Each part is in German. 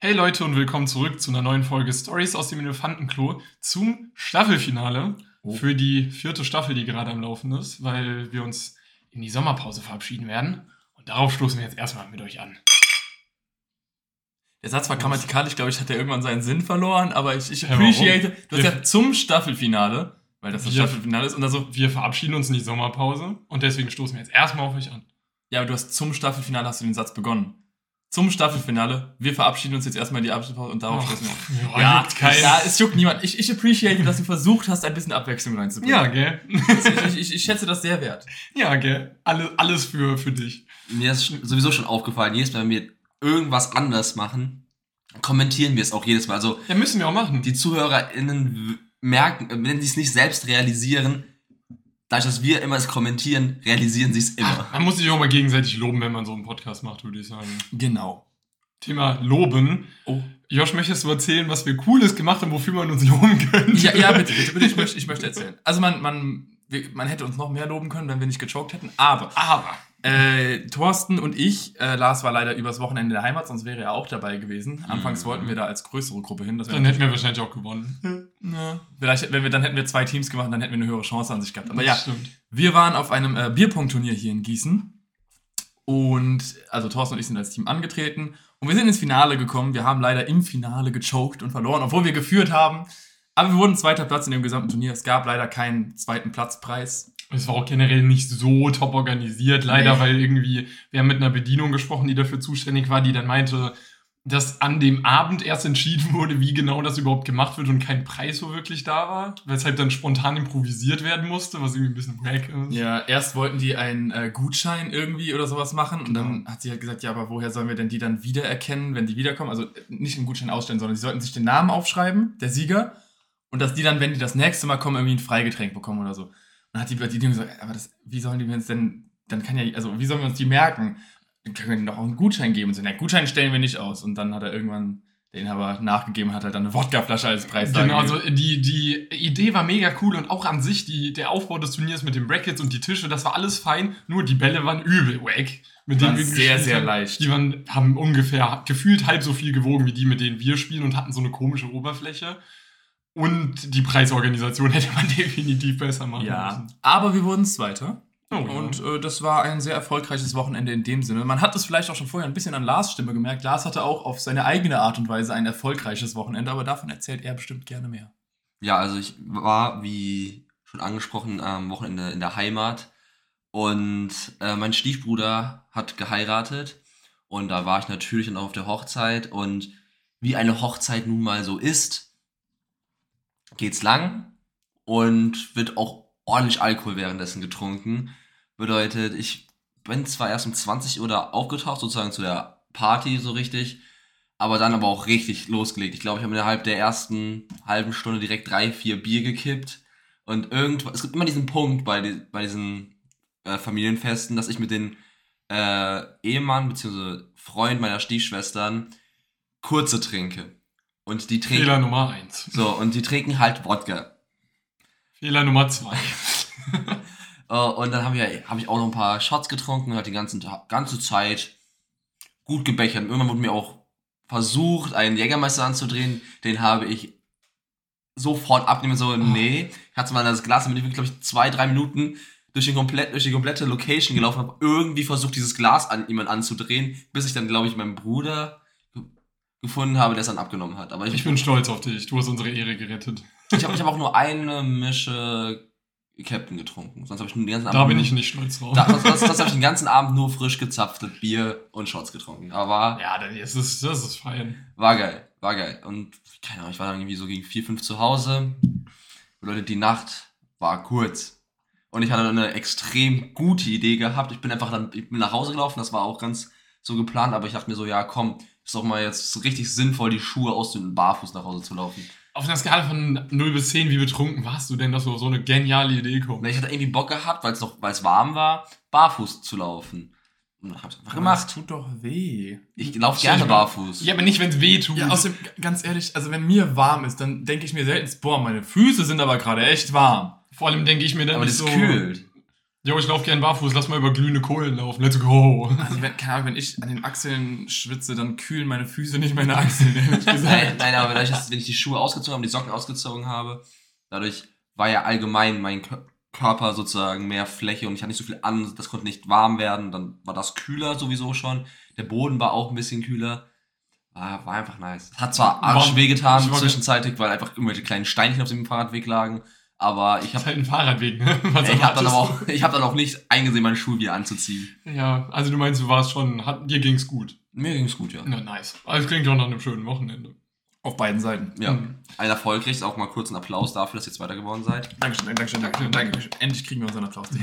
Hey Leute und willkommen zurück zu einer neuen Folge Stories aus dem Elefantenklo zum Staffelfinale Oh. für die vierte Staffel, die gerade am Laufen ist, weil wir uns in die Sommerpause verabschieden werden. Und darauf stoßen wir jetzt erstmal mit euch an. Der Satz war grammatikalisch, glaube ich, hat er irgendwann seinen Sinn verloren, aber ich, ich appreciate. Du hast ja zum Staffelfinale, weil das das Wir- Staffelfinale ist, und dann so, Wir verabschieden uns in die Sommerpause und deswegen stoßen wir jetzt erstmal auf euch an. ja, aber du hast zum Staffelfinale hast du den Satz begonnen. Zum Staffelfinale, wir verabschieden uns jetzt erstmal in die Abschlusspause und darauf Ach, stoßen wir. ja, Ja, juckt keinen. ja, es juckt niemand. Ich, ich appreciate, dass du versucht hast, ein bisschen Abwechslung reinzubringen. Ja, gell? Ich, ich, ich schätze das sehr wert. Ja, gell? Alle, alles für, für dich. Mir ist sowieso schon aufgefallen, jedes Mal, wenn wir irgendwas anders machen, kommentieren wir es auch jedes Mal. Also Ja, müssen wir auch machen. die ZuhörerInnen merken, äh, wenn sie es nicht selbst realisieren, dadurch, dass wir immer es kommentieren, realisieren sie es immer. Man muss sich auch mal gegenseitig loben, wenn man so einen Podcast macht, würde ich sagen. Genau. Thema Loben. Oh. Josh, möchtest du erzählen, was wir Cooles gemacht haben, wofür man uns loben könnte? Ja, ja bitte, bitte, bitte, ich möchte, ich möchte erzählen. Also man, man, man hätte uns noch mehr loben können, wenn wir nicht gechoked hätten, aber Aber. Äh, Thorsten und ich, äh, Lars war leider übers Wochenende in der Heimat, sonst wäre er auch dabei gewesen. Anfangs Mhm. wollten wir da als größere Gruppe hin. Dann hätten wir wahrscheinlich auch gewonnen. ja. Vielleicht, wenn wir, dann hätten wir zwei Teams gemacht, dann hätten wir eine höhere Chance an sich gehabt. Aber ja, Das stimmt. wir waren auf einem äh, Bierpong-Turnier hier in Gießen. Und, also Thorsten und ich sind als Team angetreten. Und wir sind ins Finale gekommen. Wir haben leider im Finale gechoked und verloren, obwohl wir geführt haben. Aber wir wurden zweiter Platz in dem gesamten Turnier. Es gab leider keinen zweiten Platzpreis. Es war auch generell nicht so top organisiert, leider, Nee. weil irgendwie, wir haben mit einer Bedienung gesprochen, die dafür zuständig war, die dann meinte, dass an dem Abend erst entschieden wurde, wie genau das überhaupt gemacht wird und kein Preis so wirklich da war, weshalb dann spontan improvisiert werden musste, was irgendwie ein bisschen wack ist. Ja, erst wollten die einen äh, Gutschein irgendwie oder sowas machen und dann Genau. hat sie halt gesagt, ja, aber woher sollen wir denn die dann wiedererkennen, wenn die wiederkommen? Also nicht einen Gutschein ausstellen, sondern sie sollten sich den Namen aufschreiben, der Sieger, und dass die dann, wenn die das nächste Mal kommen, irgendwie ein Freigetränk bekommen oder so. Und dann hat die Bedienung gesagt, aber das, wie sollen die jetzt denn, dann kann ja, also wie sollen wir uns die merken? Dann können wir ihnen doch auch einen Gutschein geben. Und so, na, Gutschein stellen wir nicht aus. Und dann hat er irgendwann der Inhaber nachgegeben, hat halt dann eine Wodkaflasche als Preis Genau, also die, die Idee war mega cool und auch an sich die, der Aufbau des Turniers mit den Brackets und die Tische, das war alles fein, nur die Bälle waren übel wack. Mit Die waren wir sehr, sehr haben. leicht. Die waren, haben ungefähr gefühlt halb so viel gewogen wie die, mit denen wir spielen und hatten so eine komische Oberfläche. Und die Preisorganisation hätte man definitiv besser machen Ja, müssen. aber wir wurden Zweiter. Oh, ja. Und äh, das war ein sehr erfolgreiches Wochenende in dem Sinne. Man hat es vielleicht auch schon vorher ein bisschen an Lars Stimme gemerkt. Lars hatte auch auf seine eigene Art und Weise ein erfolgreiches Wochenende, aber davon erzählt er bestimmt gerne mehr. Ja, also ich war, wie schon angesprochen, am Wochenende in der Heimat und äh, mein Stiefbruder hat geheiratet und da war ich natürlich dann auch auf der Hochzeit und wie eine Hochzeit nun mal so ist, geht's lang und wird auch ordentlich Alkohol währenddessen getrunken. Bedeutet, ich bin zwar erst um 20 Uhr da aufgetaucht, sozusagen zu der Party so richtig, aber dann aber auch richtig losgelegt. Ich glaube, ich habe innerhalb der ersten halben Stunde direkt drei, vier Bier gekippt. Und irgendwann, es gibt immer diesen Punkt bei, die, bei diesen äh, Familienfesten, dass ich mit den äh, Ehemann bzw. Freund meiner Stiefschwestern kurze trinke. Und die trinken. Fehler Nummer eins. So, und die trinken halt Wodka. Fehler Nummer zwei. Äh, und dann habe ich, hab ich auch noch ein paar Shots getrunken und halt die ganzen, ganze Zeit gut gebechert. Und irgendwann wurde mir auch versucht, einen Jägermeister anzudrehen. Den habe ich sofort abgenommen. So, nee. Ich hatte mal das Glas, damit ich glaube ich, zwei, drei Minuten durch, den komplett, durch die komplette Location gelaufen habe. Irgendwie versucht, dieses Glas an jemand anzudrehen, bis ich dann, glaube ich, meinen Bruder gefunden habe, der es dann abgenommen hat. Aber ich, Ich bin stolz auf dich. Du hast unsere Ehre gerettet. ich habe ich hab auch nur eine Mische Captain getrunken. Sonst habe ich nur den ganzen Da bin ich nicht stolz drauf. da, das, das, das habe ich den ganzen Abend nur frisch gezapftes Bier und Shots getrunken. Aber ja, dann ist es, das ist fein. war geil, war geil. Und keine Ahnung, ich war dann irgendwie so gegen 4, 5 zu Hause. Bedeutet, die Nacht war kurz. Und ich hatte dann eine extrem gute Idee gehabt. Ich bin einfach dann ich bin nach Hause gelaufen, das war auch ganz so geplant, aber ich dachte mir so, ja komm, ist doch mal jetzt richtig sinnvoll, die Schuhe aus dem Barfuß nach Hause zu laufen. Auf einer Skala von 0 bis 10, wie betrunken warst du denn, dass du auf so eine geniale Idee Und kommst? ich hatte irgendwie Bock gehabt, weil es noch, weil es warm war, barfuß zu laufen. Und hab's einfach Das gemacht. tut doch weh. Ich laufe gerne barfuß. Ja, aber nicht, wenn es weh tut. Ja, außerdem, ganz ehrlich, also wenn mir warm ist, dann denke ich mir selten, boah, meine Füße sind aber gerade echt warm. Vor allem denke ich mir dann aber nicht das so. kühlt. Jo, ich laufe gern barfuß, lass mal über glühende Kohlen laufen. Let's go. Also, wenn, keine Ahnung, wenn ich an den Achseln schwitze, dann kühlen meine Füße nicht meine Achseln, ehrlich Nein, gesagt. nein, aber dadurch, dass, wenn ich die Schuhe ausgezogen habe, die Socken ausgezogen habe, dadurch war ja allgemein mein Kö- Körper sozusagen mehr Fläche und ich hatte nicht so viel an, das konnte nicht warm werden, dann war das kühler sowieso schon. Der Boden war auch ein bisschen kühler. War, war einfach nice. Hat zwar arsch wehgetan zwischenzeitig, weil einfach irgendwelche kleinen Steinchen auf dem Fahrradweg lagen, aber ich habe halt ein Fahrradweg, ne? Was ich hab dann aber auch, ich dann auch nicht eingesehen, meine Schuhe wieder anzuziehen. Ja, also du meinst, du warst schon, hat, dir ging's gut. Mir ging's gut, ja. Na, nice. Also klingt doch nach einem schönen Wochenende. Auf beiden Seiten. Ja. Mhm. Ein Erfolg kriegt auch mal kurz einen Applaus dafür, dass ihr Zweiter geworden seid. Dankeschön, Dankeschön, Dankeschön, Dankeschön. Endlich kriegen wir unseren Applaus.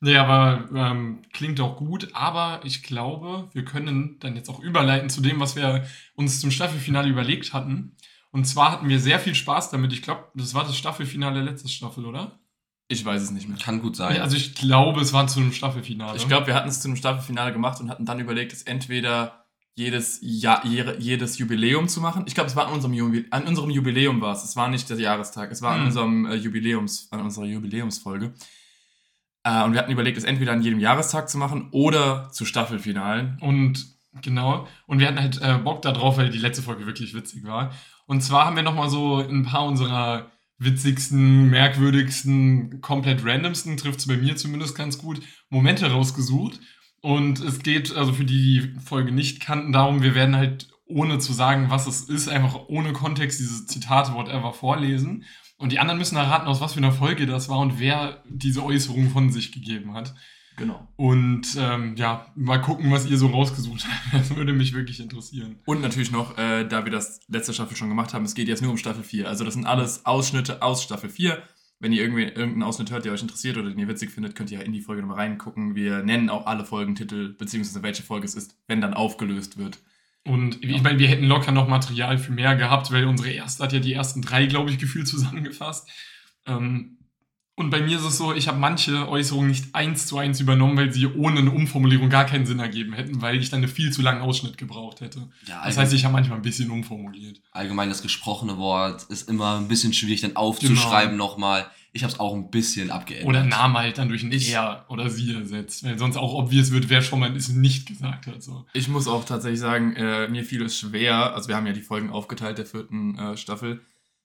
Nee, aber ähm, klingt auch gut. Aber ich glaube, wir können dann jetzt auch überleiten zu dem, was wir uns zum Staffelfinale überlegt hatten. Und zwar hatten wir sehr viel Spaß damit. Ich glaube, das war das Staffelfinale letzte Staffel, oder? Ich weiß es nicht mehr. Kann gut sein. Ja, also ich glaube, es war zu einem Staffelfinale. Ich glaube, wir hatten es zu einem Staffelfinale gemacht und hatten dann überlegt, es entweder jedes Jahr, jede- jedes Jubiläum zu machen. Ich glaube, es war an unserem, Jubi an unserem Jubiläum war es. Es war nicht der Jahrestag. Es war an Hm. unserem äh, Jubiläums, an unserer Jubiläumsfolge. Äh, und wir hatten überlegt, es entweder an jedem Jahrestag zu machen oder zu Staffelfinalen. Und genau. Und wir hatten halt äh, Bock darauf, weil die letzte Folge wirklich witzig war. Und zwar haben wir nochmal so ein paar unserer witzigsten, merkwürdigsten, komplett randomsten, trifft es bei mir zumindest ganz gut, Momente rausgesucht. Und es geht, also für die die Folge nicht kannten, darum, wir werden halt ohne zu sagen, was es ist, einfach ohne Kontext diese Zitate, whatever, vorlesen. Und die anderen müssen erraten, aus was für einer Folge das war und wer diese Äußerung von sich gegeben hat. Genau. Und ähm, ja, mal gucken, was ihr so rausgesucht habt. Das würde mich wirklich interessieren. Und natürlich noch, äh, da wir das letzte Staffel schon gemacht haben, es geht jetzt nur um Staffel 4. Also das sind alles Ausschnitte aus Staffel 4. Wenn ihr irgendwie irgendeinen Ausschnitt hört, der euch interessiert oder den ihr witzig findet, könnt ihr in die Folge nochmal reingucken. Wir nennen auch alle Folgentitel, beziehungsweise welche Folge es ist, wenn dann aufgelöst wird. Und ich meine, wir hätten locker noch Material für mehr gehabt, weil unsere erste hat ja die ersten drei, glaube ich, gefühlt zusammengefasst. Ähm, und bei mir ist es so, ich habe manche Äußerungen nicht eins zu eins übernommen, weil sie ohne eine Umformulierung gar keinen Sinn ergeben hätten, weil ich dann einen viel zu langen Ausschnitt gebraucht hätte. Ja, Das heißt, ich habe manchmal ein bisschen umformuliert. allgemein das gesprochene Wort ist immer ein bisschen schwierig dann aufzuschreiben Genau. nochmal. Ich habe es auch ein bisschen abgeändert. Oder Name halt dann durch ein Ich- Er oder Sie ersetzt, weil sonst auch obvious wird, wer schon mal es nicht gesagt hat. So. Ich muss auch tatsächlich sagen, äh, mir fiel es schwer, also wir haben ja die Folgen aufgeteilt der vierten äh, Staffel,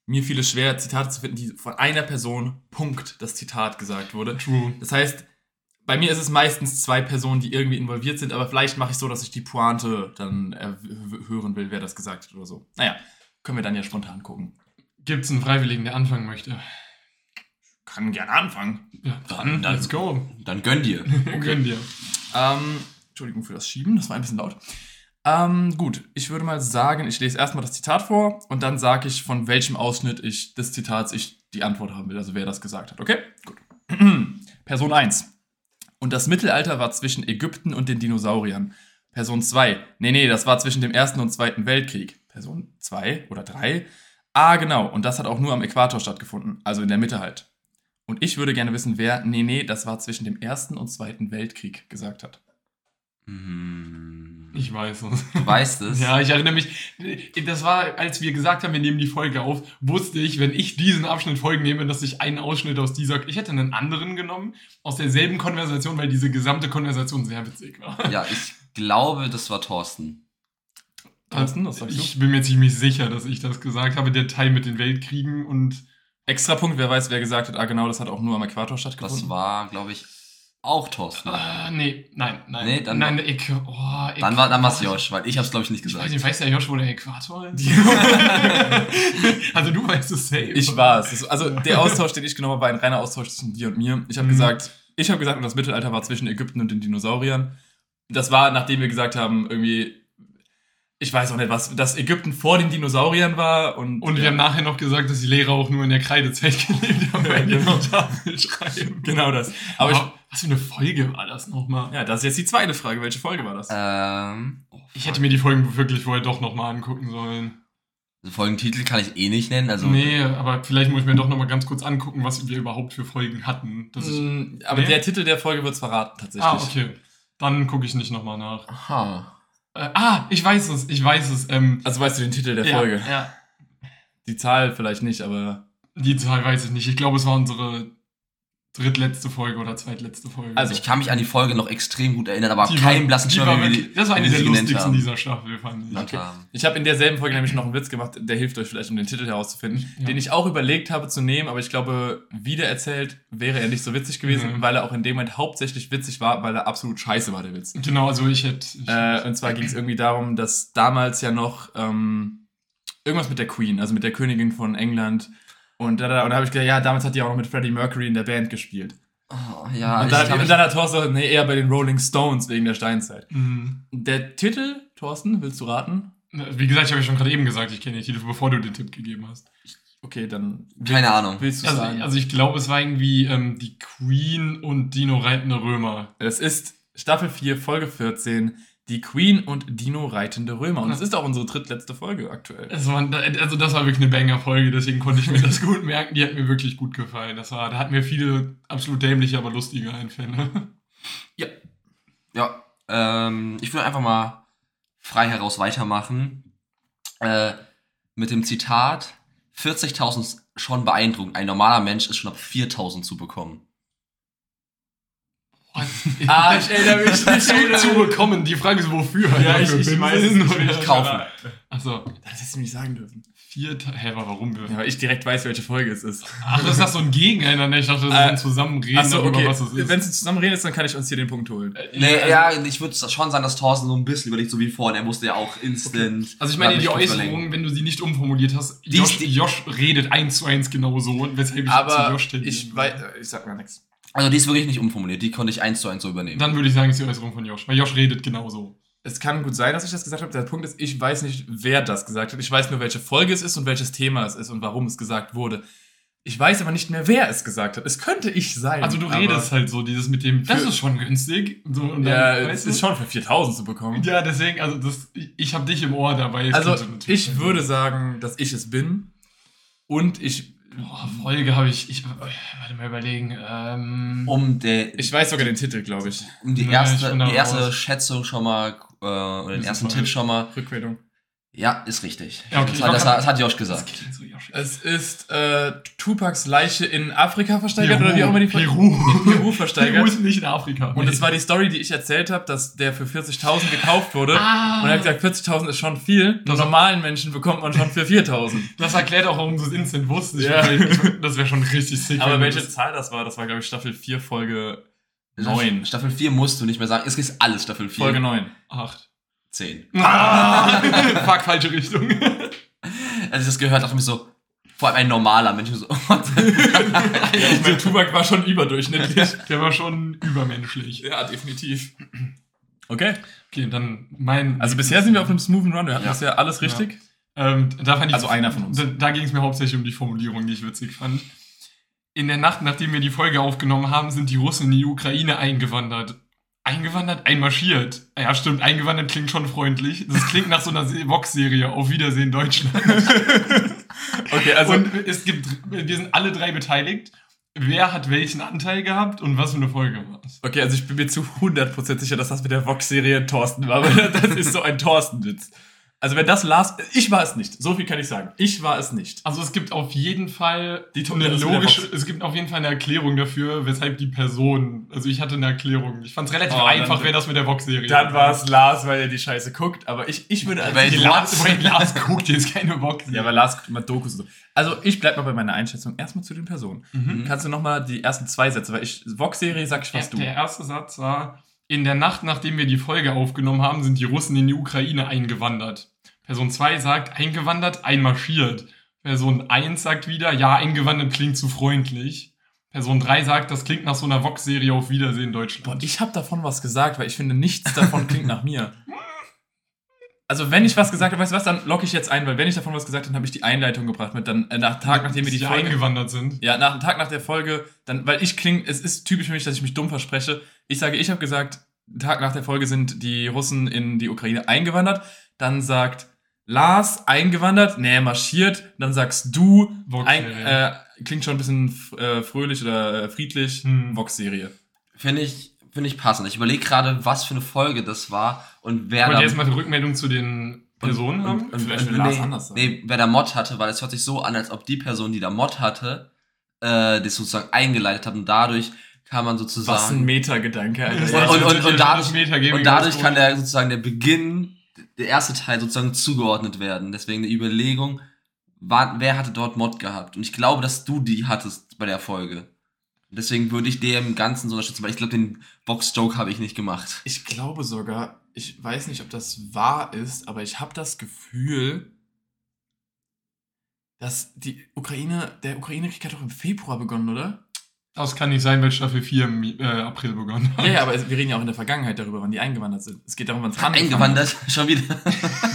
mir fiel es schwer, Zitate zu finden, die von einer Person, Punkt, das Zitat gesagt wurde. True. Das heißt, bei mir ist es meistens zwei Personen, die irgendwie involviert sind, aber vielleicht mache ich so, dass ich die Pointe dann hören will, wer das gesagt hat oder so. Naja, können wir dann ja spontan gucken. Gibt es einen Freiwilligen, der anfangen möchte? Kann gerne anfangen. Ja, dann, Dann- let's go. Dann gönn dir. Gönn dir. Ähm, Entschuldigung für das Schieben, das war ein bisschen laut. Ähm, gut, ich würde mal sagen, ich lese erstmal das Zitat vor und dann sage ich, von welchem Ausschnitt ich des Zitats ich die Antwort haben will, also wer das gesagt hat. Okay? Gut. Person 1. Und das Mittelalter war zwischen Ägypten und den Dinosauriern. Person 2. Nee, nee, das war zwischen dem Ersten und Zweiten Weltkrieg. Person 2 oder 3. Ah, genau, und das hat auch nur am Äquator stattgefunden, also in der Mitte halt. Und ich würde gerne wissen, wer, nee, nee, das war zwischen dem Ersten und Zweiten Weltkrieg gesagt hat. Hm. Ich weiß es. Du weißt es. Ja, ich erinnere mich. Das war, als wir gesagt haben, wir nehmen die Folge auf, wusste ich, wenn ich diesen Abschnitt Folgen nehme, dass ich einen Ausschnitt aus dieser. Ich hätte einen anderen genommen, aus derselben Konversation, weil diese gesamte Konversation sehr witzig war. Ja, ich glaube, das war Thorsten. Thorsten, was sagst du? Ich bin mir ziemlich sicher, dass ich das gesagt habe, der Teil mit den Weltkriegen und. Extra Punkt, wer weiß, wer gesagt hat, ah genau, das hat auch nur am Äquator stattgefunden. Das war, glaube ich, auch Thorsten. Ah, nee, nein, nein. Nee, dann- nein, der Äqu oh, Dann war dann war's. Josh, weil ich habe es, glaube ich, nicht Ich weiß gesagt. nicht, weiß der Josh, wo der Äquator ist? also du weißt es safe. Ich war es. Also der Austausch, den ich genommen habe, war ein reiner Austausch zwischen dir und mir. Ich habe Mhm. gesagt, ich habe gesagt, das Mittelalter war zwischen Ägypten und den Dinosauriern. Das war, nachdem wir gesagt haben, irgendwie, ich weiß auch nicht was, dass Ägypten vor den Dinosauriern war und. Und wir ja, haben nachher noch gesagt, dass die Lehrer auch nur in der Kreidezeit gelebt haben, weil die genau. auf die Tafel schreiben. Genau das. Aber Aber was für eine Folge war das nochmal? ich, ja, das ist jetzt die zweite Frage. Welche Folge war das? Ähm, oh, Ich hätte mir die Folgen wirklich vorher doch nochmal angucken sollen. also Folgentitel kann ich eh nicht nennen. Also nee, aber vielleicht muss ich mir doch nochmal ganz kurz angucken, was wir überhaupt für Folgen hatten. Dass ich, Mm, Aber Nee? der Titel der Folge wird es verraten, tatsächlich. ah, okay. Dann gucke ich nicht nochmal nach. Aha. Äh, ah, ich weiß es, ich weiß es. Ähm, Also weißt du den Titel der ja, Folge? Ja. Die Zahl vielleicht nicht, aber Die Zahl weiß ich nicht. Ich glaube, es war unsere drittletzte Folge oder zweitletzte Folge. Also, Ich kann mich an die Folge noch extrem gut erinnern, aber Die keinen blassen die Schimmer, wie wir wirklich- die- Das war eine der lustigsten dieser Staffel, fand ich. haben. Ich habe in derselben Folge nämlich noch einen Witz gemacht, der hilft euch vielleicht, um den Titel herauszufinden, Ja. den ich auch überlegt habe zu nehmen, aber ich glaube, wiedererzählt wäre er nicht so witzig gewesen, Mhm. weil er auch in dem Moment hauptsächlich witzig war, weil er absolut scheiße war, der Witz. Genau, also ich hätte. Ich, Äh, und zwar ging es irgendwie darum, dass damals ja noch ähm, irgendwas mit der Queen, also mit der Königin von England. Und da, da, und da habe ich gedacht, ja, damals hat die auch noch mit Freddie Mercury in der Band gespielt. Oh, ja, und, ich dann, kann und dann hat Thorsten gesagt, nee, eher bei den Rolling Stones wegen der Steinzeit. Mhm. Der Titel, Thorsten, willst du raten? Wie gesagt, ich habe ja schon gerade eben gesagt, ich kenne den Titel, bevor du den Tipp gegeben hast. Okay, dann keine Ahnung. willst du Also, sagen. also ich glaube, es war irgendwie ähm, die Queen und Dino reitende Römer. Es ist Staffel 4, Folge 14, die Queen und Dino reitende Römer. Und es ist auch unsere drittletzte Folge aktuell. Es war, also das war wirklich eine Banger-Folge, deswegen konnte ich mir das gut merken. Die hat mir wirklich gut gefallen. Das war, da hatten wir viele absolut dämliche, aber lustige Einfälle. Ja, ähm, ich würde einfach mal frei heraus weitermachen. Äh, mit dem Zitat: 40.000 ist schon beeindruckend. Ein normaler Mensch ist schon ab 4.000 zu bekommen. Ah, ich erinnere mich nicht. zu, zu bekommen. Die Frage ist, wofür? Ja, ich, ich weiß es nicht, will ich kaufen. Achso, Das hättest du mir nicht sagen dürfen. vier, Ta- hä, aber warum? Ja, weil ich direkt weiß, welche Folge es ist. Ach, das ist das so ein Gegeneinander. Ich dachte, das ist Äh, ein Zusammenreden Achso, darüber, okay. was es ist. Wenn es zusammen reden ist, dann kann ich uns hier den Punkt holen. Nee, also- ja, ich würde schon sagen, dass Thorsten so ein bisschen überlegt, so wie vorhin. Er musste ja auch instant. Also ich meine, die mich kurz Äußerung, überlegen. wenn du sie nicht umformuliert hast, Die Josh, ist die- Josh redet eins zu eins genauso, und weshalb ich zu Aber Josh tendieren ich weiß, ich sag mal nichts. Also die ist wirklich nicht umformuliert. Die konnte ich eins zu eins so übernehmen. Dann würde ich sagen, es ist die Äußerung von Josh, weil Josh redet genauso. Es kann gut sein, dass ich das gesagt habe. Der Punkt ist, ich weiß nicht, wer das gesagt hat. Ich weiß nur, welche Folge es ist und welches Thema es ist und warum es gesagt wurde. Ich weiß aber nicht mehr, wer es gesagt hat. Es könnte ich sein. Also du redest halt so, dieses mit dem, das ist schon günstig. So, und Ja, dann, es weißt du? ist schon für 4000 zu bekommen. Ja, deswegen, also das, ich, ich habe dich im Ohr dabei. es Also, ich würde sagen, dass ich es bin. Und ich. Boah, Folge habe ich, ich, warte mal überlegen, ähm, Um, der, Ich weiß sogar den Titel, glaube ich. um die Ja, erste, da die erste raus. Schätzung schon mal, äh, oder den ersten. Tipp schon mal. Rückmeldung. Ja, ist richtig. Ja, okay, das, hat, das, das hat Josh gesagt. Es ist äh, Tupacs Leiche in Afrika versteigert oder wie auch immer die Peru. In Peru Peru versteigert. ist nicht in Afrika. Und es war die Story, die ich erzählt habe, dass der für 40.000 gekauft wurde. Ah. Und er hat gesagt, 40.000 ist schon viel. Nur Das- normalen Menschen bekommt man schon für 4.000. Das erklärt auch, warum du es instant wusstest. Ja. Das wäre schon richtig sick. Aber welche das- Zahl das war, das war, glaube ich, Staffel 4, Folge 9. Staffel 4 musst du nicht mehr sagen. Es ist alles Staffel 4. Folge 9. Acht. 10. Ah, fuck, falsche Richtung. Als ich das gehört dachte mir so, vor allem ein normaler Mensch. So, the- Ich meine, Tubak war schon überdurchschnittlich. Der war schon übermenschlich. ja, definitiv. Okay. Okay, dann mein. Also bisher sind wir auf einem smoothen Run. Wir hatten Ja. bisher alles richtig. Ähm, da fand ich, Also einer von uns. Da, da ging es mir hauptsächlich um die Formulierung, die ich witzig fand. In der Nacht, nachdem wir die Folge aufgenommen haben, sind die Russen in die Ukraine eingewandert. Eingewandert? Einmarschiert. Ja, stimmt, eingewandert klingt schon freundlich. Das klingt nach so einer Se- Vox-Serie. Auf Wiedersehen, Deutschland. Okay, also und es gibt, wir sind alle drei beteiligt. Wer hat welchen Anteil gehabt und was für eine Folge war es? Okay, also ich bin mir zu 100% sicher, dass das mit der Vox-Serie Thorsten war, weil das ist so ein Thorsten-Witz. Also wenn das Lars... Ich war es nicht. So viel kann ich sagen. Ich war es nicht. Also es gibt auf jeden Fall Die eine der logische, es gibt auf jeden Fall eine Erklärung dafür, weshalb die Person, also ich hatte eine Erklärung. Ich fand es relativ Oh, einfach, wer das mit der Vox-Serie Dann war es Lars, weil er die Scheiße guckt, aber ich, ich würde... als- Weil Die Lars, weil Lars guckt jetzt keine Vox. ja, weil Lars guckt immer Dokus und so. Also ich bleib mal bei meiner Einschätzung. Erstmal zu den Personen. Mhm. Kannst du nochmal die ersten zwei Sätze, weil ich... Vox-Serie sag ich Der, fast du. der erste Satz war, in der Nacht, nachdem wir die Folge aufgenommen haben, sind die Russen in die Ukraine eingewandert. Person 2 sagt, eingewandert, einmarschiert. Person 1 sagt wieder, ja, eingewandert klingt zu freundlich. Person 3 sagt, das klingt nach so einer Vox-Serie auf Wiedersehen Boah, Deutschland. ich habe davon was gesagt, weil ich finde, nichts davon klingt nach mir. Also wenn ich was gesagt habe, weißt du was, dann locke ich jetzt ein, weil wenn ich davon was gesagt habe, dann habe ich die Einleitung gebracht mit dann äh, nach Tag, nachdem wir die die Folge eingewandert sind. Ja, nach dem Tag nach der Folge, dann, weil ich klinge, es ist typisch für mich, dass ich mich dumm verspreche. Ich sage, ich habe gesagt, Tag nach der Folge sind die Russen in die Ukraine eingewandert. Dann sagt Lars eingewandert, nee, marschiert. Dann sagst du, Vox, ein, äh, klingt schon ein bisschen äh, fröhlich oder äh, friedlich, Hm. Vox-Serie. Finde ich, finde ich passend. Ich überlege gerade, was für eine Folge das war und wer Wollt da, ihr jetzt mal eine Rückmeldung zu den Personen haben? und, Vielleicht und, Lars nee, anders sagen. nee, wer da Mod hatte, weil es hört sich so an, als ob die Person, die da Mod hatte, äh, das sozusagen eingeleitet hat und dadurch kann man sozusagen Was ein Metagedanke, und, und, und, und, dadurch, und dadurch kann der sozusagen der Beginn, der erste Teil sozusagen zugeordnet werden. Deswegen die Überlegung, war, wer hatte dort Mod gehabt? Und ich glaube, dass du die hattest bei der Folge. Deswegen würde ich dem Ganzen so unterstützen, weil ich glaube, den Box-Joke habe ich nicht gemacht. Ich glaube sogar, ich weiß nicht, ob das wahr ist, aber ich habe das Gefühl, dass die Ukraine, der Ukraine-Krieg hat doch im Februar begonnen, oder? Das kann nicht sein, weil Staffel 4 im äh, April begonnen hat. Ja, ja, aber es- wir reden ja auch in der Vergangenheit darüber, wann die eingewandert sind. Es geht darum, wann es. Eingewandert, schon wieder.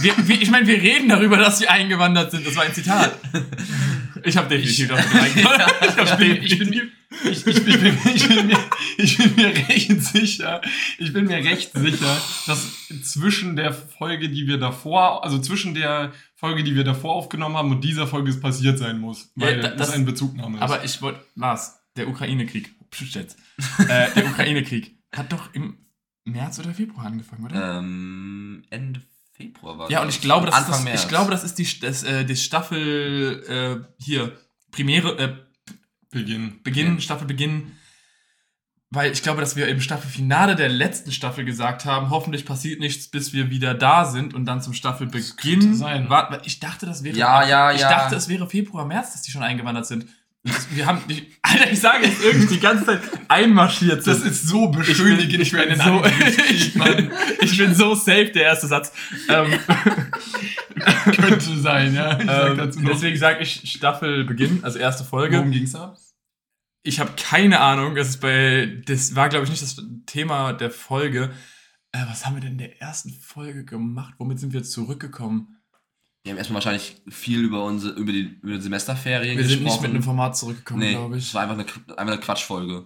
Wir, wir, ich meine, wir reden darüber, dass sie eingewandert sind. Das war ein Zitat. Ich habe definitiv das eingewandert. Ich, bin, ich, bin mir, ich, ich, bin, mir, ich bin mir recht sicher, ich bin mir recht sicher, dass zwischen der Folge, die wir davor, also zwischen der Folge, die wir davor aufgenommen haben und dieser Folge es passiert sein muss, Ja, weil da- das das- ein Bezugnahme ist. Aber ich wollte, Lars, der Ukraine-Krieg, äh, der Ukraine-Krieg hat doch im März oder Februar angefangen, oder? ähm, Ende Februar war ja, und ich glaube, das Anfang ist das, März. ich glaube, das ist die, das, äh, die Staffel äh, hier, Premiere, äh, Beginn. Beginn, Ja. Staffelbeginn. Weil ich glaube, dass wir im Staffelfinale der letzten Staffel gesagt haben, hoffentlich passiert nichts, bis wir wieder da sind und dann zum Staffelbeginn. könnte sein. War, weil ich dachte, das wäre. Ja, ja, ich ja. dachte, es wäre Februar, März, dass die schon eingewandert sind. Wir haben, ich, Alter, ich sage jetzt irgendwie die ganze Zeit einmarschiert sind. Das ist so ich bin, beschönigend ich, bin einen so, ich, bin, ich bin so safe, der erste Satz. Ähm, Könnte sein, ja. Ich sag ähm, noch. deswegen sage ich Staffelbeginn, also erste Folge. Worum ging's da? Ich habe keine Ahnung. Das ist bei. Das war, glaube ich, nicht das Thema der Folge. Äh, was haben wir denn in der ersten Folge gemacht? Womit sind wir zurückgekommen? Wir haben erstmal wahrscheinlich viel über unsere, über die, über die Semesterferien Wir sind nicht gesprochen. mit einem Format zurückgekommen, Nee, glaube es ich. war einfach eine, einfach eine Quatschfolge.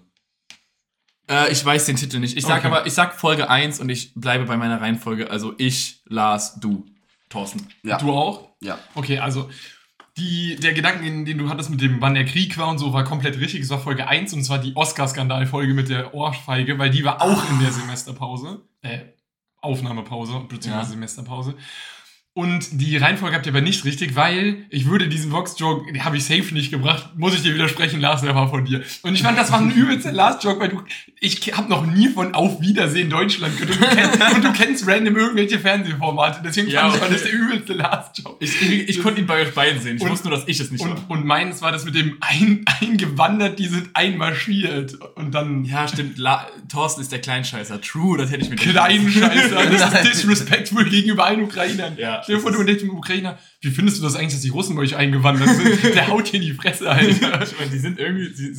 Äh, ich weiß den Titel nicht. Ich sag Okay. aber, ich sag Folge 1 und ich bleibe bei meiner Reihenfolge. Also ich, Lars, du, Thorsten. Ja. Du auch? Ja. Okay, also die, der Gedanken, den, den du hattest mit dem, wann der Krieg war und so, war komplett richtig. Es war Folge 1 und zwar die Oscar-Skandal-Folge mit der Ohrfeige, weil die war auch in der Semesterpause. Äh, Aufnahmepause, beziehungsweise Ja. Semesterpause. Und die Reihenfolge habt ihr aber nicht richtig, weil ich würde diesen Vox-Joke, den habe ich safe nicht gebracht, muss ich dir widersprechen, Lars, der war von dir. Und ich fand, das war ein übelster Last-Joke, weil du, ich habe noch nie von Auf Wiedersehen Deutschland gehört. Und du kennst, und du kennst random irgendwelche Fernsehformate, deswegen Ja, fand ich, war okay. das der übelste Last-Joke. Ich, ich, ich konnte ihn bei euch beiden sehen. Ich Und- wusste nur, dass ich es nicht war. Und, und meins war das mit dem ein, eingewandert, die sind einmarschiert. Und dann Ja, stimmt. La Thorsten ist der Kleinscheißer. True, das hätte ich mir nicht Kleinscheißer. Das ist disrespectful gegenüber allen Ukrainern. Ja, Stell dir vor, du entdeckst einen Ukrainer. Wie findest du das eigentlich, dass die Russen bei euch eingewandert sind? Der haut dir in die Fresse, Alter. Ich meine, die sind irgendwie, sie,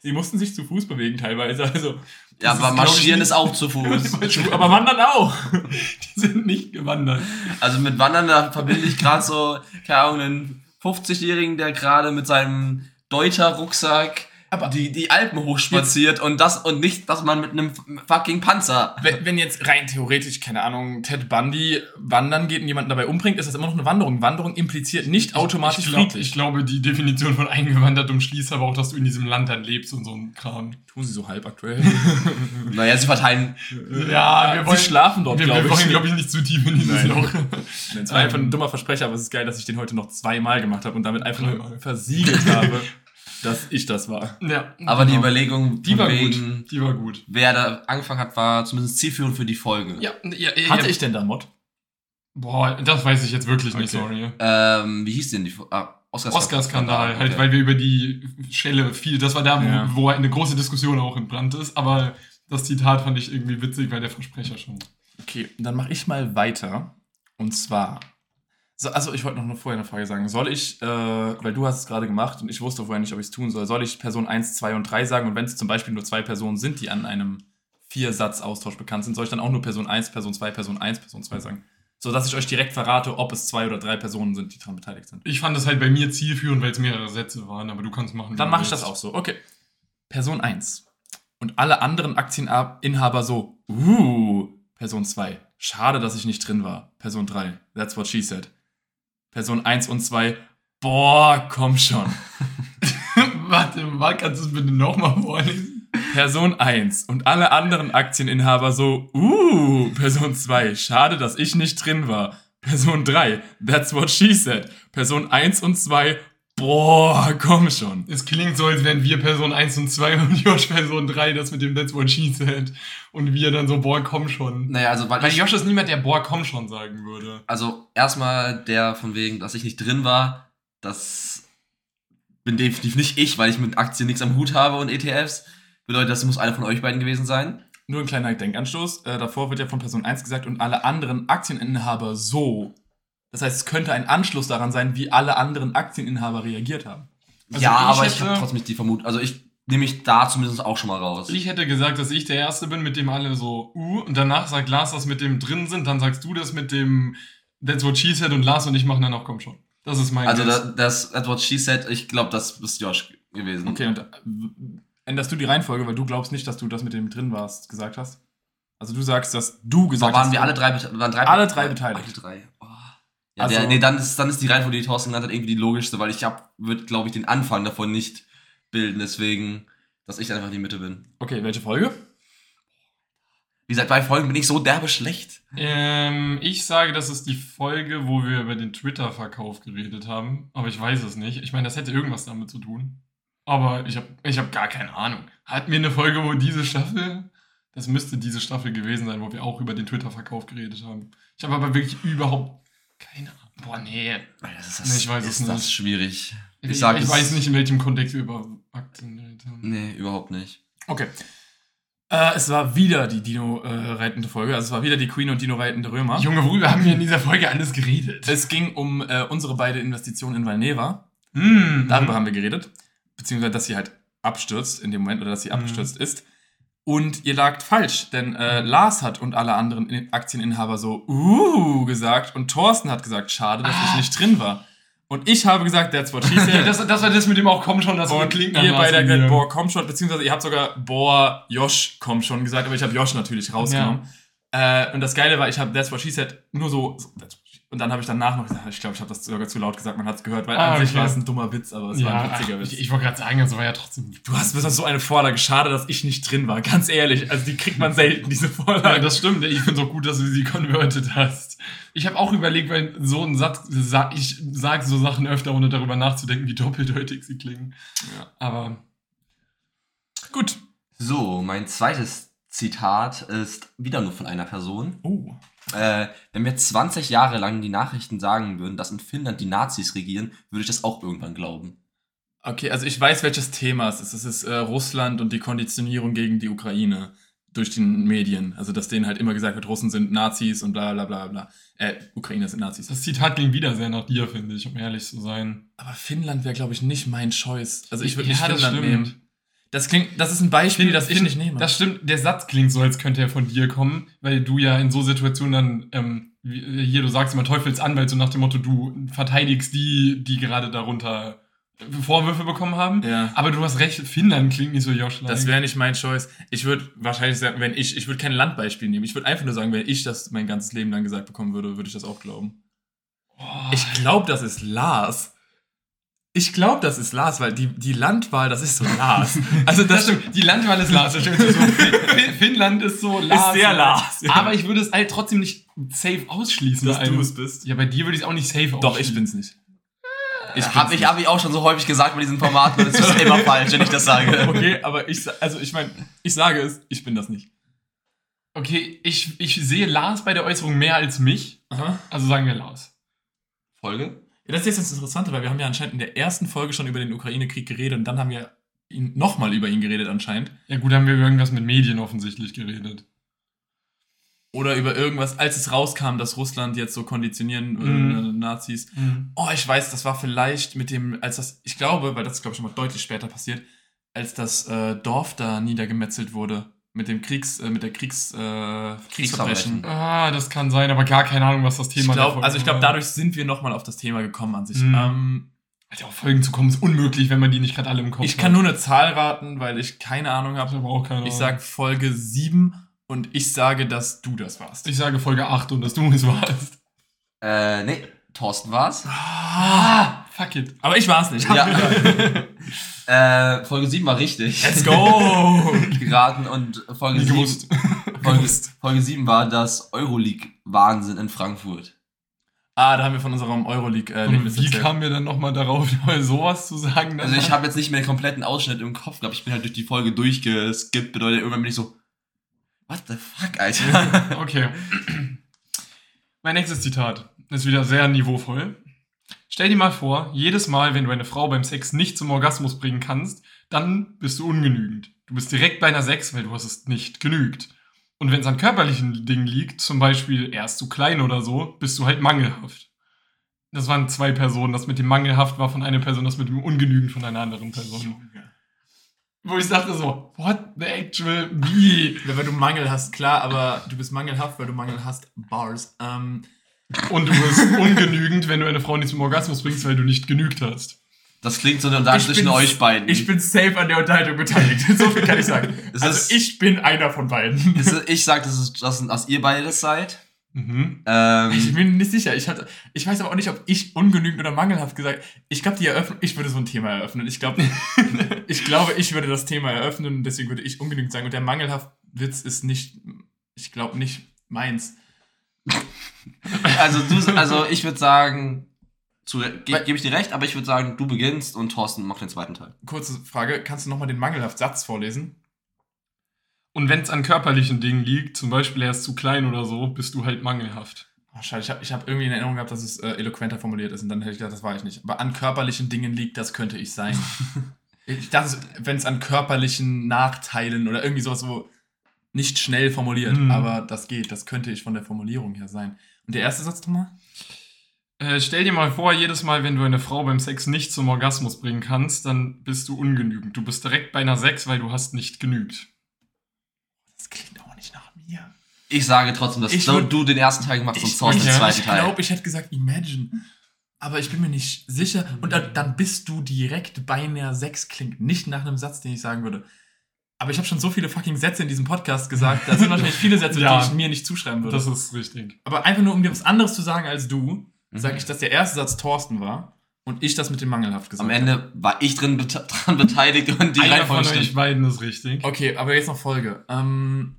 sie mussten sich zu Fuß bewegen teilweise, also. Ja, aber ist, marschieren nicht- ist auch zu Fuß. Aber wandern auch. Die sind nicht gewandert. Also mit Wandern, da verbinde ich gerade so, keine Ahnung, einen 50-Jährigen, der gerade mit seinem Deuter-Rucksack Aber- die, die Alpen hochspaziert und das und nicht, dass man mit einem fucking Panzer. Wenn, wenn jetzt rein theoretisch, keine Ahnung, Ted Bundy wandern geht und jemanden dabei umbringt, ist das immer noch eine Wanderung. Wanderung impliziert nicht automatisch ich, glaub, ich glaube, die Definition von eingewandert umschließt aber auch, dass du in diesem Land dann lebst und so ein Kram. Tun sie so halb aktuell. Naja, sie verteilen. Ja, wir wollen, sie schlafen dort, wir, glaube wir ich. wollen, glaube ich, nicht zu tief in dieses Nein. Loch. Es war einfach ein dummer Versprecher, aber es ist geil, dass ich den heute noch zweimal gemacht habe und damit einfach nur versiegelt habe, dass ich das war. Ja, Aber die genau. Überlegung, Die war wegen, gut. Die war gut. wer da angefangen hat, war zumindest zielführend für die Folge. Ja, ja, ja Hatte ja. ich denn da Mod? Boah, das weiß ich jetzt wirklich nicht, Okay. sorry. Ähm, wie hieß denn die Folge? Ah, Oscar- Oscar-Skandal, halt, Okay. weil wir über die Schelle viel, das war da, wo, Ja. wo eine große Diskussion auch entbrannt ist, aber das Zitat fand ich irgendwie witzig, weil der Versprecher schon. Okay, dann mache ich mal weiter. Und zwar, so, also ich wollte noch vorher eine Frage sagen. Soll ich, äh, weil du hast es gerade gemacht und ich wusste vorher nicht, ob ich es tun soll, soll ich Person 1, 2 und 3 sagen? Und wenn es zum Beispiel nur zwei Personen sind, die an einem Vier-Satz-Austausch bekannt sind, soll ich dann auch nur Person 1, Person 2, Person 1, Person 2 sagen? So dass ich euch direkt verrate, ob es zwei oder drei Personen sind, die daran beteiligt sind. Ich fand das halt bei mir zielführend, weil es mehrere Sätze waren, aber du kannst machen. Dann mache ich das auch so. Okay. Person 1. Und alle anderen Aktieninhaber so, uh, Person 2. Schade, dass ich nicht drin war. Person 3. That's what she said. Person 1 und 2. Boah, komm schon. Warte mal, kannst du es bitte nochmal vorlesen? Person 1 und alle anderen Aktieninhaber so, uh, Person 2. Schade, dass ich nicht drin war. Person 3. That's what she said. Person 1 und 2. Boah, komm schon. Es klingt so, als wären wir Person 1 und 2 und Josh Person 3, das mit dem That's what she said. Und wir dann so, boah, komm schon. Naja, also, weil Weil Josh ist niemand, der boah, komm schon sagen würde. also erstmal der von wegen, dass ich nicht drin war, das bin definitiv nicht ich, weil ich mit Aktien nichts am Hut habe und ETFs. Bedeutet, das muss einer von euch beiden gewesen sein. Nur ein kleiner Denkanstoß. Äh, davor wird ja von Person 1 gesagt und alle anderen Aktieninhaber so. Das heißt, es könnte ein Anschluss daran sein, wie alle anderen Aktieninhaber reagiert haben. Also ja, ich aber ich hätte- habe trotzdem nicht die Vermutung. Also ich nehme mich da zumindest auch schon mal raus. Ich hätte gesagt, dass ich der Erste bin, mit dem alle so, uh, und danach sagt Lars, das mit dem drin sind, dann sagst du das mit dem That's what she said und Lars und ich machen dann auch, komm schon. Das ist mein also das, das That's what she said, ich glaube, das ist Josh gewesen. Okay, und äh, änderst du die Reihenfolge, weil du glaubst nicht, dass du das mit dem drin warst, gesagt hast? Also du sagst, dass du gesagt waren hast. wir alle drei, waren drei Alle drei beteiligt. Alle drei. Oh. Ja, Also- der, nee, dann ist, dann ist die Reihenfolge, die Thorsten genannt hat, irgendwie die logischste, weil ich hab, wird, glaube ich, den Anfang davon nicht bilden, deswegen, dass ich einfach in die Mitte bin. Okay, welche Folge? Wie gesagt, bei Folgen bin ich so derbe schlecht. Ähm, ich sage, das ist die Folge, wo wir über den Twitter-Verkauf geredet haben. Aber ich weiß es nicht. Ich meine, das hätte irgendwas damit zu tun. Aber ich habe ich hab gar keine Ahnung. Hatten wir eine Folge, wo diese Staffel. Das müsste diese Staffel gewesen sein, wo wir auch über den Twitter-Verkauf geredet haben. Ich habe aber wirklich überhaupt keine Ahnung. Boah, nee. Das Nee, ich weiß es ist das nicht. schwierig. Ich, Ich sag, ich es- weiß nicht, in welchem Kontext wir über Aktien geredet haben. Nee, überhaupt nicht. Okay. Äh, es war wieder die Dino-reitende Folge. Also es war wieder die Queen und Dino-reitende Römer. Junge, worüber haben wir in dieser Folge alles geredet? Es ging um äh, unsere beide Investitionen in Valneva. Mm, Darüber haben wir geredet. Beziehungsweise, dass sie halt abstürzt in dem Moment oder dass sie Mhm. abgestürzt ist. Und ihr lagt falsch, denn äh, Lars hat und alle anderen In- Aktieninhaber so uh gesagt und Thorsten hat gesagt, schade, dass ich Ah. nicht drin war. Und ich habe gesagt, that's what she said. das, das war das mit dem auch komm schon, das und klingt ihr beide gesagt, boah, komm schon, beziehungsweise ihr habt sogar, boah, Josh, komm schon gesagt, aber ich habe Josh natürlich rausgenommen. Äh, und das Geile war, ich habe That's What She Said nur so, so that's what und dann habe ich danach noch gesagt, ich glaube, ich habe das sogar zu laut gesagt, man hat es gehört, weil Ah, an sich okay. war es ein dummer Witz, aber es war ein Ja, witziger ach, Witz. ich, ich wollte gerade sagen, das war ja trotzdem. Du hast mir so eine Vorlage. Schade, dass ich nicht drin war. Ganz ehrlich. Also, die kriegt man selten, diese Ja, Vorlage. das stimmt. Ich finde es auch gut, dass du sie converted hast. Ich habe auch überlegt, weil so ein Satz, sa- ich sage so Sachen öfter, ohne darüber nachzudenken, wie doppeldeutig sie klingen. Ja. Aber Gut. So, mein zweites Zitat ist wieder nur von einer Person. Oh. Äh, wenn mir 20 Jahre lang die Nachrichten sagen würden, dass in Finnland die Nazis regieren, würde ich das auch irgendwann glauben. Okay, also ich weiß, welches Thema es ist. Es ist äh, Russland und die Konditionierung gegen die Ukraine durch die Medien. Also, dass denen halt immer gesagt wird, Russen sind Nazis und bla bla bla bla. Äh, Ukrainer sind Nazis. das Zitat klingt wieder sehr nach dir, finde ich, um ehrlich zu sein. Aber Finnland wäre, glaube ich, nicht mein Choice. Also, ich würde Ja, nicht Finnland stimmt. nehmen. Das klingt, das ist ein Beispiel, das ich Finn- nicht nehme. Das stimmt, der Satz klingt so, als könnte er von dir kommen, weil du ja in so Situationen dann, ähm, hier, du sagst immer Teufelsanwalt, so nach dem Motto, du verteidigst die, die gerade darunter Vorwürfe bekommen haben. ja. Aber du hast recht, Finnland klingt nicht so josh Das wäre nicht mein Choice. Ich würde wahrscheinlich sagen, wenn ich, ich würde kein Landbeispiel nehmen. Ich würde einfach nur sagen, wenn ich das mein ganzes Leben lang gesagt bekommen würde, würde ich das auch glauben. Ich glaube, das ist Lars. Ich glaube, das ist Lars, weil die, die Landwahl, das ist so Lars. Also das stimmt, die Landwahl ist Lars. Das stimmt. So, Fin- Finnland ist so Lars. sehr Lars, ja. Aber ich würde es halt trotzdem nicht safe ausschließen. dass du es bist. Ja, bei dir würde ich es auch nicht safe Doch, ich ausschließen. bin's nicht. Ich Habe ich, hab ich auch schon so häufig gesagt bei diesen Formaten und es ist immer falsch, wenn ich das sage. Okay, aber ich, also ich meine, ich sage es, ich bin das nicht. Okay, ich, ich sehe Lars bei der Äußerung mehr als mich. Aha. Also sagen wir Lars. Folge? Ja, das ist jetzt das Interessante, weil wir haben ja anscheinend in der ersten Folge schon über den Ukraine-Krieg geredet und dann haben wir nochmal über ihn geredet anscheinend. Ja gut, haben wir über irgendwas mit Medien offensichtlich geredet. Oder über irgendwas, als es rauskam, dass Russland jetzt so konditionieren äh, Mhm. Nazis. Oh, ich weiß, das war vielleicht mit dem, als das, ich glaube, weil das ist, glaube ich, schon mal deutlich später passiert, als das äh, Dorf da niedergemetzelt wurde. Mit dem Kriegs, äh, mit der Kriegs, äh, Kriegsverbrechen. Ah, das kann sein, aber gar keine Ahnung, was das Ich Thema Folge also ich glaube, dadurch sind wir nochmal auf das Thema gekommen an sich. Mhm. Ähm, Alter, auf Folgen zu kommen ist unmöglich, wenn man die nicht gerade alle im Kopf ich hat. kann nur eine Zahl raten, weil ich keine Ahnung Ich habe. habe auch keine Ich Ahnung. sag Folge 7 und ich sage, dass du das warst. ich sage Folge 8 und dass du es warst. Äh, nee, Thorsten war's. Ah, fuck it. Aber ich war's nicht. Ja. äh, Folge 7 war richtig. Let's go! geraten und Folge Nie 7, gewusst. Folge, Gewusst. Folge 7 war das Euroleague-Wahnsinn in Frankfurt. Ah, da haben wir von unserem Euroleague äh, Und wie kamen wir dann nochmal darauf, sowas zu sagen? Also ich habe jetzt nicht mehr den kompletten Ausschnitt im Kopf gehabt. Ich bin halt durch die Folge durchgeskippt. Bedeutet, irgendwann bin ich so, what the fuck, Alter? Okay. Mein nächstes Zitat ist wieder sehr niveauvoll. Stell dir mal vor, jedes Mal, wenn du eine Frau beim Sex nicht zum Orgasmus bringen kannst, dann bist du ungenügend. Du bist direkt bei einer 6, weil du hast es nicht genügt. Und wenn es an körperlichen Dingen liegt, zum Beispiel er ist zu klein oder so, bist du halt mangelhaft. Das waren zwei Personen. Das mit dem mangelhaft war von einer Person, das mit dem ungenügend von einer anderen Person. Wo ich dachte so, what the actual, wie? Weil du Mangel hast, klar, aber du bist mangelhaft, weil du Mangel hast. Bars. Ähm, Und du bist ungenügend, wenn du eine Frau nicht zum Orgasmus bringst, weil du nicht genügt hast. Das klingt so eine Unterhaltung zwischen euch beiden. ich bin safe an der Unterhaltung beteiligt. So viel kann ich sagen. Es Also ist- ich bin einer von beiden. Ist- ich sag, das ist, dass, dass ihr beide das seid. Mhm. Ähm, Ich bin nicht sicher. Ich, hatte, ich weiß aber auch nicht, ob ich ungenügend oder mangelhaft gesagt. Ich glaube, die Eröffnung, ich würde so ein Thema eröffnen. Ich glaube, ich glaube, ich würde das Thema eröffnen und deswegen würde ich ungenügend sagen. Und der mangelhaft Witz ist nicht, ich glaube nicht meins. also, du, also ich würde sagen, ge gebe ich dir recht, aber ich würde sagen, du beginnst und Thorsten macht den zweiten Teil. Kurze Frage, kannst du nochmal den mangelhaft Satz vorlesen? Und wenn es an körperlichen Dingen liegt, zum Beispiel er ist zu klein oder so, bist du halt mangelhaft. Oh, schade, ich habe ich hab irgendwie in Erinnerung gehabt, dass es äh, eloquenter formuliert ist und dann hätte ich gedacht, das war ich nicht. Aber an körperlichen Dingen liegt, das könnte ich sein. ich dachte, wenn es an körperlichen Nachteilen oder irgendwie sowas so nicht schnell formuliert, Mhm. aber das geht, das könnte ich von der Formulierung her sein. Und der erste Satz nochmal? Äh, stell dir mal vor, jedes Mal, wenn du eine Frau beim Sex nicht zum Orgasmus bringen kannst, dann bist du ungenügend. Du bist direkt bei einer 6, weil du hast nicht genügt. Das klingt auch nicht nach mir. Ich sage trotzdem, dass Ich du, würd- du den ersten Teil gemacht hast und Ich, Thorsten den zweiten ich Teil. glaube, ich hätte gesagt Imagine. Aber ich bin mir nicht sicher. Und dann, dann bist du direkt bei einer 6. Klingt nicht nach einem Satz, den ich sagen würde. Aber ich habe schon so viele fucking Sätze in diesem Podcast gesagt. Da sind wahrscheinlich viele Sätze, Ja. die ich mir nicht zuschreiben würde. Das ist richtig. Aber einfach nur, um dir was anderes zu sagen als du, Mhm. sage ich, dass der erste Satz Thorsten war und ich das mit dem mangelhaft gesagt Am Ende war ich drin bete dran beteiligt und die Reihenfolge euch stimmt. beiden ist richtig. habe. Okay, aber jetzt noch Folge. Ähm,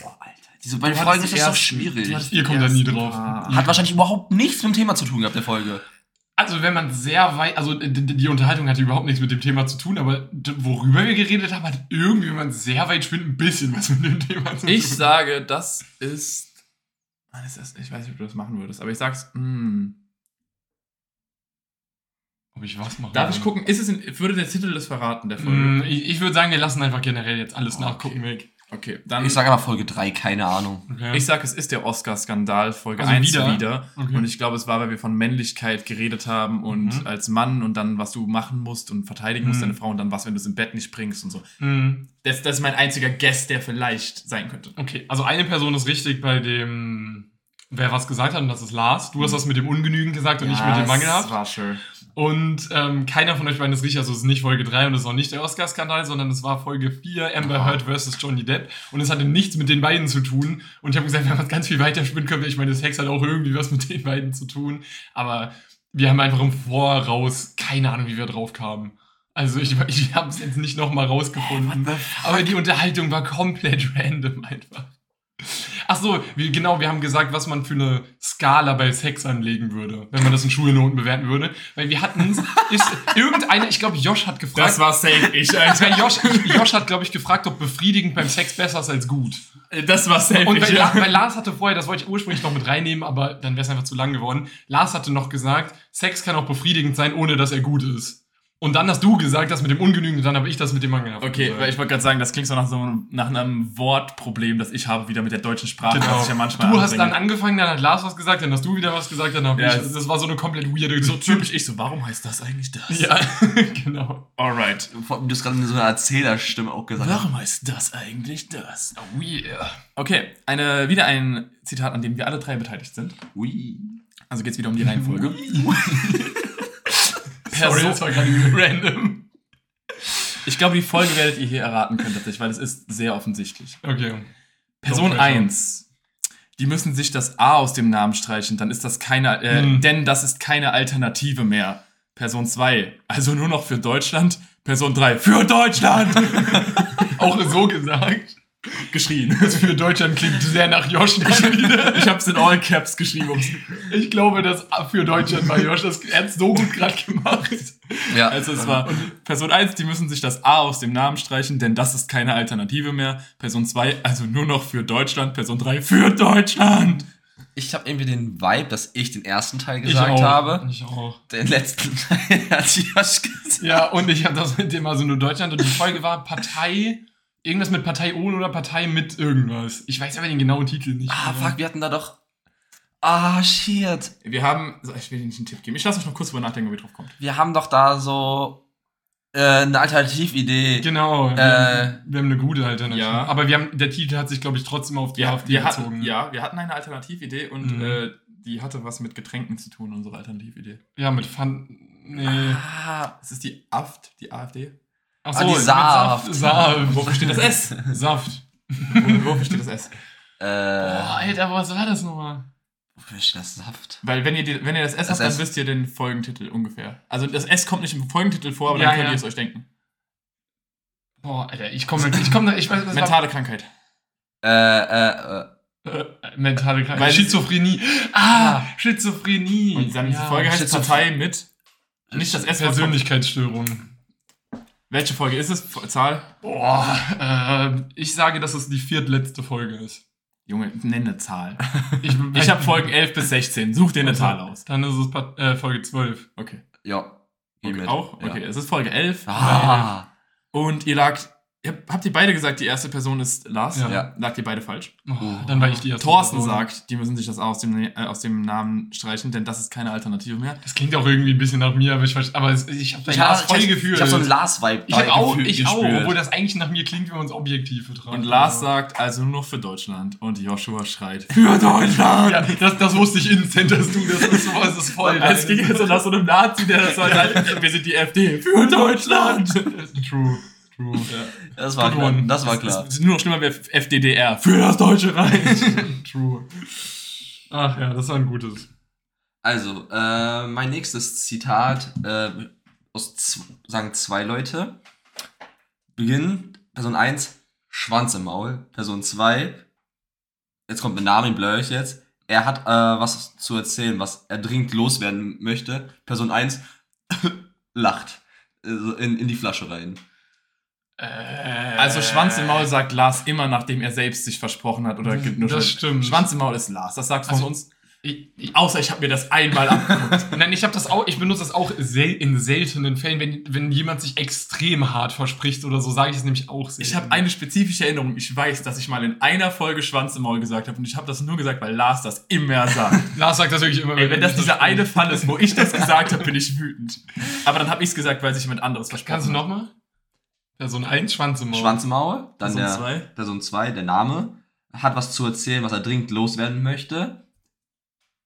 Boah, Alter. Diese beiden Folgen sind ersten- schwierig. Ihr kommt da nie drauf. Hat wahrscheinlich überhaupt nichts mit dem Thema zu tun gehabt, der Folge. Also, wenn man sehr weit, also die, Unterhaltung hatte überhaupt nichts mit dem Thema zu tun, aber worüber wir geredet haben, hat irgendwie, wenn man sehr weit spinnt, ein bisschen was mit dem Thema zu Ich tun. sage, das ist. Das ist ich weiß nicht, ob du das machen würdest, aber ich sag's. Hm. Ob ich was mache? Darf ich gucken? Ist es in, würde der Titel das verraten, der Folge? Mm, Ich, ich würde sagen, wir lassen einfach generell jetzt alles Okay. nachgucken weg. Okay, dann. Ich sage aber Folge 3, keine Ahnung. Okay. ich sag, es ist der Oscar-Skandal, Folge Also 1 wieder? wieder. Okay. Und ich glaube, es war, weil wir von Männlichkeit geredet haben und Mhm. als Mann und dann, was du machen musst und verteidigen musst, Mhm. deine Frau und dann was, wenn du es im Bett nicht bringst und so. Mm, Das, das ist mein einziger Guess, der vielleicht sein könnte. Okay, also eine Person ist richtig bei dem, wer was gesagt hat, und das ist Lars. Du hast das mit dem Ungenügend gesagt und ich mit dem Mangelhaft. Das war schön. Und ähm, keiner von euch beiden ist richtig, also es ist nicht Folge 3 und es ist auch nicht der Oscar-Skandal, sondern es war Folge 4, Amber Ah. Heard vs. Johnny Depp. Und es hatte nichts mit den beiden zu tun. Und ich habe gesagt, wenn man es ganz viel weiter spinnen könnte, ich meine, das Hex hat auch irgendwie was mit den beiden zu tun. Aber wir haben einfach im Voraus keine Ahnung, wie wir drauf kamen. Also ich, ich habe es jetzt nicht nochmal rausgefunden. Aber die Unterhaltung war komplett random einfach. Ach so, wie, genau, wir haben gesagt, was man für eine Skala bei Sex anlegen würde, wenn man das in Schulnoten bewerten würde. Weil wir hatten ist irgendeiner, ich glaube, Josh hat gefragt. Das war safe ich, Alter. Josh, Josh hat, glaube ich, gefragt, ob befriedigend beim Sex besser ist als gut. Das war safe Und ich, weil, ja. weil Lars hatte vorher, das wollte ich ursprünglich noch mit reinnehmen, aber dann wäre es einfach zu lang geworden. Lars hatte noch gesagt, Sex kann auch befriedigend sein, ohne dass er gut ist. Und dann hast du gesagt, das mit dem Ungenügend, und dann habe ich das mit dem Mangelhaft Okay, gesagt. weil ich wollte gerade sagen, das klingt so nach so einem, nach einem Wortproblem, das ich habe wieder mit der deutschen Sprache, Genau. das ich ja manchmal du hast dann anbringe. angefangen, dann hat Lars was gesagt, dann hast du wieder was gesagt, dann habe Ja, ich. es- Das war so eine komplett weirde. so typisch ich so, warum heißt das eigentlich das? Ja, genau. Alright. Vor allem, Du hast gerade in so einer Erzählerstimme auch gesagt. Warum heißt das eigentlich das? Oh yeah. Okay, eine, wieder ein Zitat, an dem wir alle drei beteiligt sind. Ui. Also geht's wieder um die Reihenfolge. Sorry, das war gerade random. Ich glaube, die Folge werdet ihr hier erraten können tatsächlich, weil es ist sehr offensichtlich. Okay. Person No pressure. 1. Die müssen sich das A aus dem Namen streichen, dann ist das keine, äh, Hm. denn das ist keine Alternative mehr. Person 2, also nur noch für Deutschland. Person 3, für Deutschland! Auch so gesagt. Geschrien. Das für Deutschland klingt sehr nach Josh. Ich hab's in All Caps geschrieben. Ich glaube, das für Deutschland war Josh. Das er hat's so gut gerade gemacht. Ja, Also es war Person 1, die müssen sich das A aus dem Namen streichen, denn das ist keine Alternative mehr. Person 2, also nur noch für Deutschland. Person 3, für Deutschland. ich habe irgendwie den Vibe, dass ich den ersten Teil Ich gesagt auch. habe. Ich auch. Den letzten Teil hat Josh gesagt. Ja, und ich habe das mit dem also nur Deutschland und die Folge war Partei, irgendwas mit Partei ohne oder Partei mit irgendwas. Ich weiß aber den genauen Titel nicht. Ah, mehr. fuck, wir hatten da doch. Ah, shit. Wir haben, so, ich will dir nicht einen Tipp geben. Ich lasse euch noch kurz drüber nachdenken, ob ihr drauf kommt. Wir haben doch da so äh, eine Alternatividee. Genau. Wir, Äh, haben, wir haben eine gute Alternative. ja. Aber wir haben, der Titel hat sich, glaube ich, trotzdem auf die Wir, AfD wir bezogen. hatten, ja, wir hatten eine Alternatividee und Mhm. äh, die hatte was mit Getränken zu tun, unsere Alternatividee. Ja, mit Fun. Nee. Ah, Das ist die AFT, die AfD. Ach Ah, die Saft. Saft. Wofür steht das S? Saft. Wo- Wofür steht das S? Boah, äh, Alter, was war das nochmal? wofür steht das Saft? Weil wenn ihr, die, wenn ihr das S Das habt, dann S. wisst ihr den Folgentitel ungefähr. Also das S kommt nicht im Folgentitel vor, aber Ja, dann könnt ja. ihr es euch denken. Boah, Alter, ich komme ich komm, ich weiß, was Mentale Krankheit. Äh, äh, äh. Äh, mentale Krankheit. Weil- Schizophrenie. Ah, Schizophrenie. Und dann Ja. die Folge heißt Partei mit. Nicht das S. was kommt. Persönlichkeitsstörung. Welche Folge ist es? Zahl? Boah, äh, ich sage, dass es die viertletzte Folge ist. Junge, nenne Zahl. Ich, Ich habe Folgen 11 bis 16. Such dir eine Also, Zahl aus. Dann ist es Part- äh, Folge 12. Okay. Ja. Okay. Auch? Ja. Okay, es ist Folge 11. Ah. Und ihr lagt. Ihr habt- ihr beide gesagt, die erste Person ist Lars? Ja. Ja. Lagt ihr beide falsch? Oh, dann war ich die erste Thorsten Person. sagt, die müssen sich das aus dem, äh, aus dem Namen streichen, denn das ist keine Alternative mehr. Das klingt auch irgendwie ein bisschen nach mir, aber ich, aber es, ich habe Ich Lars habe voll ich, gefühlt. ich hab so einen Lars-Vibe. ich hab auch, ich auch, gespürt. obwohl das eigentlich nach mir klingt, wenn man es objektiv betrachtet. Und Lars Aber- sagt also nur noch für Deutschland. Und Joshua schreit für Deutschland! Ja, das, das wusste ich instant, dass du das ist, das ist voll. Es ging jetzt so nach so einem Nazi, der das sagt, wir sind die FD für Deutschland! True, true. das war Good klar. one. Das war klar. Es ist nur noch schlimmer wäre FDDR für das Deutsche Reich. True. Ach ja, das war ein gutes. Also, äh, mein nächstes Zitat äh, aus sagen zwei Leute. Beginn, Person 1, Schwanz im Maul. Person 2, jetzt kommt ein Name, den blöre ich jetzt. Er hat äh, was zu erzählen, was er dringend loswerden möchte. Person 1 lacht also in, in die Flasche rein. Äh, Also Schwanz im Maul sagt Lars immer, nachdem er selbst sich versprochen hat oder gibt nur Das stimmt. Schwanz im Maul ist Lars, das sagst du Also- von uns. Ich, ich, Außer ich habe mir das einmal abgeguckt. nein, ich habe das auch, ich benutze das auch sel in seltenen Fällen, wenn, wenn jemand sich extrem hart verspricht oder so, sage ich es nämlich auch selten. Ich habe eine spezifische Erinnerung. Ich weiß, dass ich mal in einer Folge Schwanz im Maul gesagt habe und ich habe das nur gesagt, weil Lars das immer sagt. Lars sagt das wirklich immer. Ey, wenn das ich dieser eine Fall ist, wo ich das gesagt habe, bin ich wütend. Aber dann habe ich es gesagt, weil sich jemand anderes versprochen Kannst du hat. nochmal? Person 1, Schwanz im Maul. Schwanz im Maul. Dann Person der zwei. Person 2, der Name. Hat was zu erzählen, was er dringend loswerden möchte.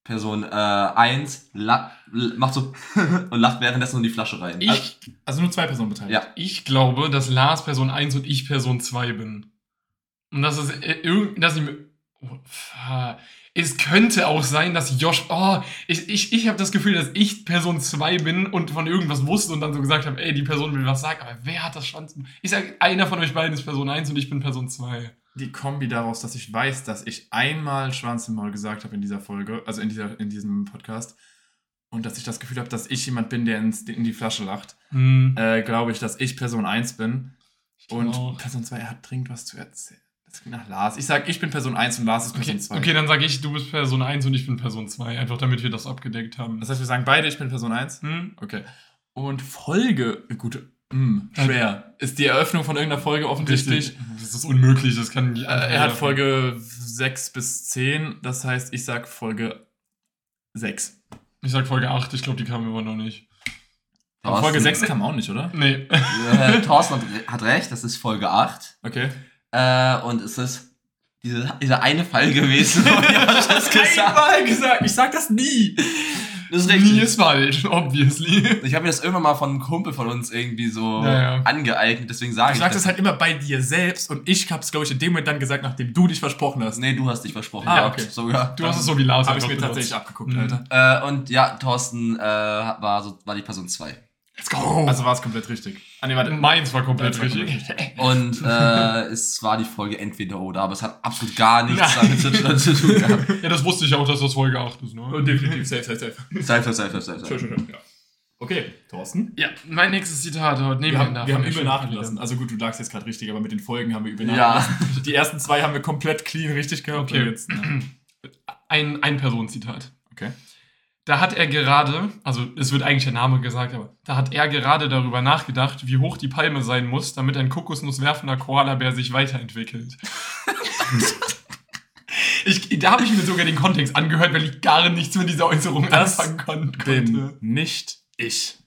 Person 1 macht so und lacht währenddessen in die Flasche rein. Ich, Also nur zwei Personen beteiligt. Ja. ich glaube, dass Lars Person 1 und ich Person 2 bin. Und das ist äh, irgend, dass ich mir. Oh. Es könnte auch sein, dass Josh. Oh, ich, ich, ich habe das Gefühl, dass ich Person 2 bin und von irgendwas wusste und dann so gesagt habe, ey, die Person will was sagen, aber wer hat das Schwanz? Ich sag, einer von euch beiden ist Person 1 und ich bin Person 2. Die Kombi daraus, dass ich weiß, dass ich einmal Schwanz im Maul gesagt habe in dieser Folge, also in, dieser, in diesem Podcast, und dass ich das Gefühl habe, dass ich jemand bin, der ins, in die Flasche lacht, Hm. äh, glaube ich, dass ich Person 1 bin. Und auch. Person 2, er hat dringend was zu erzählen. Das klingt nach Lars. Ich sag, ich bin Person 1 und Lars ist Person Okay, 2. okay, dann sage ich, du bist Person 1 und ich bin Person 2. Einfach damit wir das abgedeckt haben. Das heißt, wir sagen beide, ich bin Person 1. Hm? Okay. Und Folge, gut, mh, schwer. Ist die Eröffnung von irgendeiner Folge offensichtlich. Das ist unmöglich, das kann Äh, er hat Folge 6 bis 10, das heißt, ich sag Folge 6. Ich sag Folge 8, ich glaube, die kam immer noch nicht. Aber Thorsten- Folge 6 kam auch nicht, oder? Nee. Äh, Thorsten hat recht, das ist Folge 8. Okay. Äh, und es ist diese, dieser eine Fall gewesen, wo Josh das gesagt Einmal gesagt, ich sag das nie. Das ist Nie richtig. ist falsch, obviously. Ich habe mir das irgendwann mal von einem Kumpel von uns irgendwie so Ja, ja. angeeignet, deswegen sage Du ich sagst das halt immer bei dir selbst und ich hab's, glaube ich, in dem Moment dann gesagt, nachdem du dich versprochen hast. Nee, du hast dich versprochen. Ah, gehabt, okay. Sogar. Du hast es so wie Lars Habe ich mir benutzt. tatsächlich abgeguckt, Mhm. Alter. Äh, und ja, Thorsten äh, war, so, war die Person 2. Let's go. Also war es komplett richtig. Ah, nee, warte. meins war komplett Meins war richtig. komplett Und äh, es war die Folge entweder oder, aber es hat absolut gar nichts damit zu, tun gehabt. ja, das wusste ich auch, dass das Folge 8 ist, ne? Und definitiv, safe, safe, safe. Sei, sei, sei, sei, sei. Schön, schön, schön. Ja. Okay, Thorsten. Ja, mein nächstes Zitat heute nehmen Wir haben, wir haben übel nachgelassen. Also gut, du lagst jetzt gerade richtig, aber mit den Folgen haben wir übel Ja. nachgelassen. Die ersten zwei haben wir komplett clean richtig gehabt. Okay. Jetzt, ne? Ein, ein Personenzitat. Okay. Da hat er gerade, also es wird eigentlich der Name gesagt, aber da hat er gerade darüber nachgedacht, wie hoch die Palme sein muss, damit ein kokosnusswerfender Koalabär sich weiterentwickelt. ich, da habe ich mir sogar den Kontext angehört, weil ich gar nichts mit dieser Äußerung Das anfangen kon Bin konnte. nicht ich.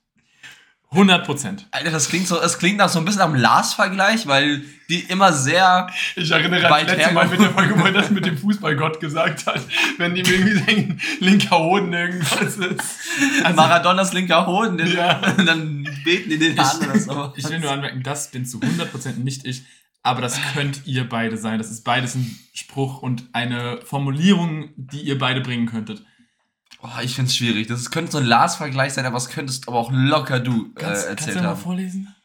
100 Prozent. Alter, das klingt so, es klingt nach so ein bisschen am Lars-Vergleich, weil die immer sehr. Ich erinnere an das letzte Mal mit der Folge, wo er das mit dem Fußballgott gesagt hat, wenn ihm irgendwie sein linker Hoden irgendwas ist. Maradonas linker Hoden, den, Ja. und dann beten die den an oder so. Ich will nur anmerken, das bin zu 100 Prozent nicht ich. Aber das könnt ihr beide sein. Das ist beides ein Spruch und eine Formulierung, die ihr beide bringen könntet. Oh, ich find's schwierig. Das ist- könnte so ein Lars-Vergleich sein, aber es könntest aber auch locker du äh, Kannst, kannst erzählt du mal haben. vorlesen?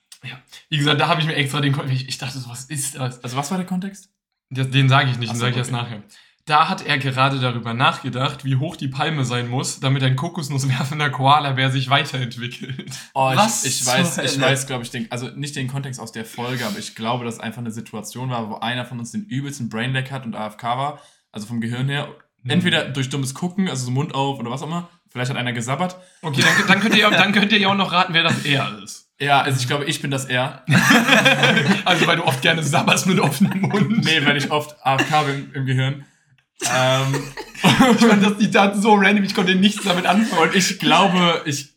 Wie gesagt, da habe ich mir extra den Kontext. Ich, ich dachte was ist das? Also was war der Kontext? Das- Den sage ich nicht, Ach den so, sage ich erst okay. nachher. Da hat er gerade darüber nachgedacht, wie hoch die Palme sein muss, damit ein kokosnusswerfender Koalabär sich weiterentwickelt. Oh, ich, Was ich weiß, ich weiß, glaube ich, den, also nicht den Kontext aus der Folge, aber ich glaube, dass einfach eine Situation war, wo einer von uns den übelsten Brainlag hat und AFK war, also vom Gehirn her. Entweder durch dummes Gucken, also so Mund auf oder was auch immer. Vielleicht hat einer gesabbert. Okay, dann, dann, könnt ihr, dann könnt ihr ja auch noch raten, wer das er ist. Ja, also ich glaube, ich bin das er. Also, weil du oft gerne sabberst mit offenem Mund. Nee, weil ich oft AFK bin im Gehirn. Ähm, Ich fand das Zitat so random, ich konnte nichts damit anfangen. und ich glaube, ich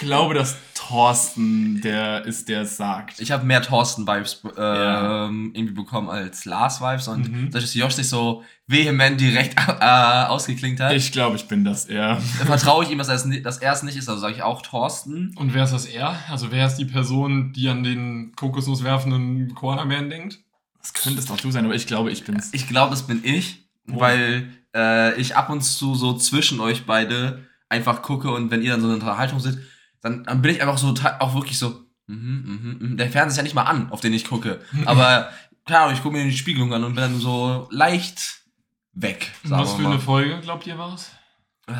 glaube, dass Thorsten der ist, der es sagt. Ich habe mehr Thorsten-Vibes äh, Ja. irgendwie bekommen als Lars-Vibes und Mhm. dadurch, dass Josh sich so vehement direkt äh, ausgeklingt hat, Ich glaube, ich bin das er. dann vertraue ich ihm, dass er es dass er es nicht ist. Also sage ich auch Thorsten. Und wer ist das er? Also, wer ist die Person, die an den kokosnusswerfenden Koalabären denkt? Das könnte es doch du sein, aber ich glaube, ich bin's. Ich glaube, das bin ich, Oh. weil äh, ich ab und zu so zwischen euch beide einfach gucke und wenn ihr dann so eine Unterhaltung seid, dann, dann bin ich einfach so auch wirklich so. Mhm, mhm, mhm. Der Fernseher ist ja nicht mal an, auf den ich gucke. Aber klar, ich gucke mir die Spiegelung an und bin dann so leicht weg. Was für eine Folge, glaubt ihr, war es? Äh,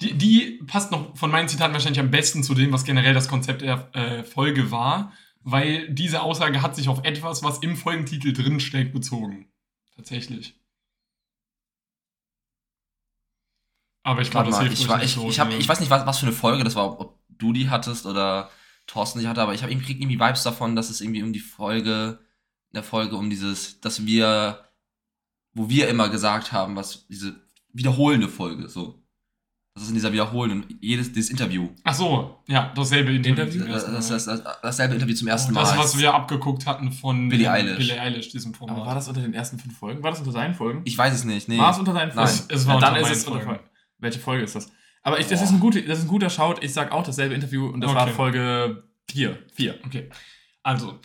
Die, die passt noch von meinen Zitaten wahrscheinlich am besten zu dem, was generell das Konzept der äh, Folge war, weil diese Aussage hat sich auf etwas, was im Folgentitel drinsteckt, bezogen. Tatsächlich. Aber ich glaube, das hilft ich, war, nicht ich, so, ich, hab, ne? ich weiß nicht, was, was für eine Folge das war, ob du die hattest oder Thorsten die hatte, aber ich habe krieg irgendwie Vibes davon, dass es irgendwie um die Folge, in der Folge um dieses, dass wir, wo wir immer gesagt haben, was diese wiederholende Folge, so. Das ist in dieser wiederholenden, jedes, dieses Interview. Ach so, ja, dasselbe Interview. Das, ersten das, Mal. das, dasselbe Interview zum ersten Mal. das, was wir abgeguckt hatten von Billie ähm, Eilish. Billie Eilish, diesem Format. Aber war das unter den ersten fünf Folgen? War das unter seinen Folgen? ich weiß es nicht, nee. War es unter seinen Nein. Folgen? Es war ja, dann ist es unter. Folgen. Welche Folge ist das? Aber ich, das, ist ein guter, das ist ein guter Shout. Ich sag auch dasselbe Interview und das war Okay. Folge 4. 4. Okay. Also,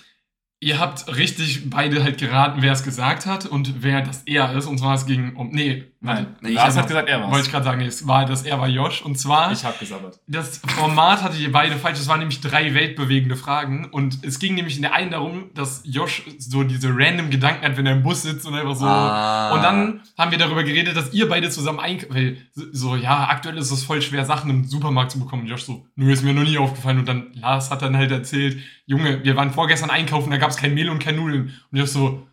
ihr habt richtig beide halt geraten, wer es gesagt hat und wer das er ist. Und zwar es ging um. Nee, Nein, Nee, ich Lars hat gesagt, er war's. Wollte ich gerade sagen, nee, es war das er war Josh. Und zwar. ich hab gesabbert. Das Format hatte ihr beide falsch. Es waren nämlich drei weltbewegende Fragen. Und es ging nämlich in der einen darum, dass Josh so diese random Gedanken hat, wenn er im Bus sitzt und einfach so. Ah. Und dann haben wir darüber geredet, dass ihr beide zusammen einkaufen. Weil so- so, ja, aktuell ist es voll schwer, Sachen im Supermarkt zu bekommen. Und Josh so, nö, ist mir noch nie aufgefallen. Und dann Lars hat dann halt erzählt, Junge, wir waren vorgestern einkaufen, da gab es kein Mehl und kein Nudeln. Und Josh so,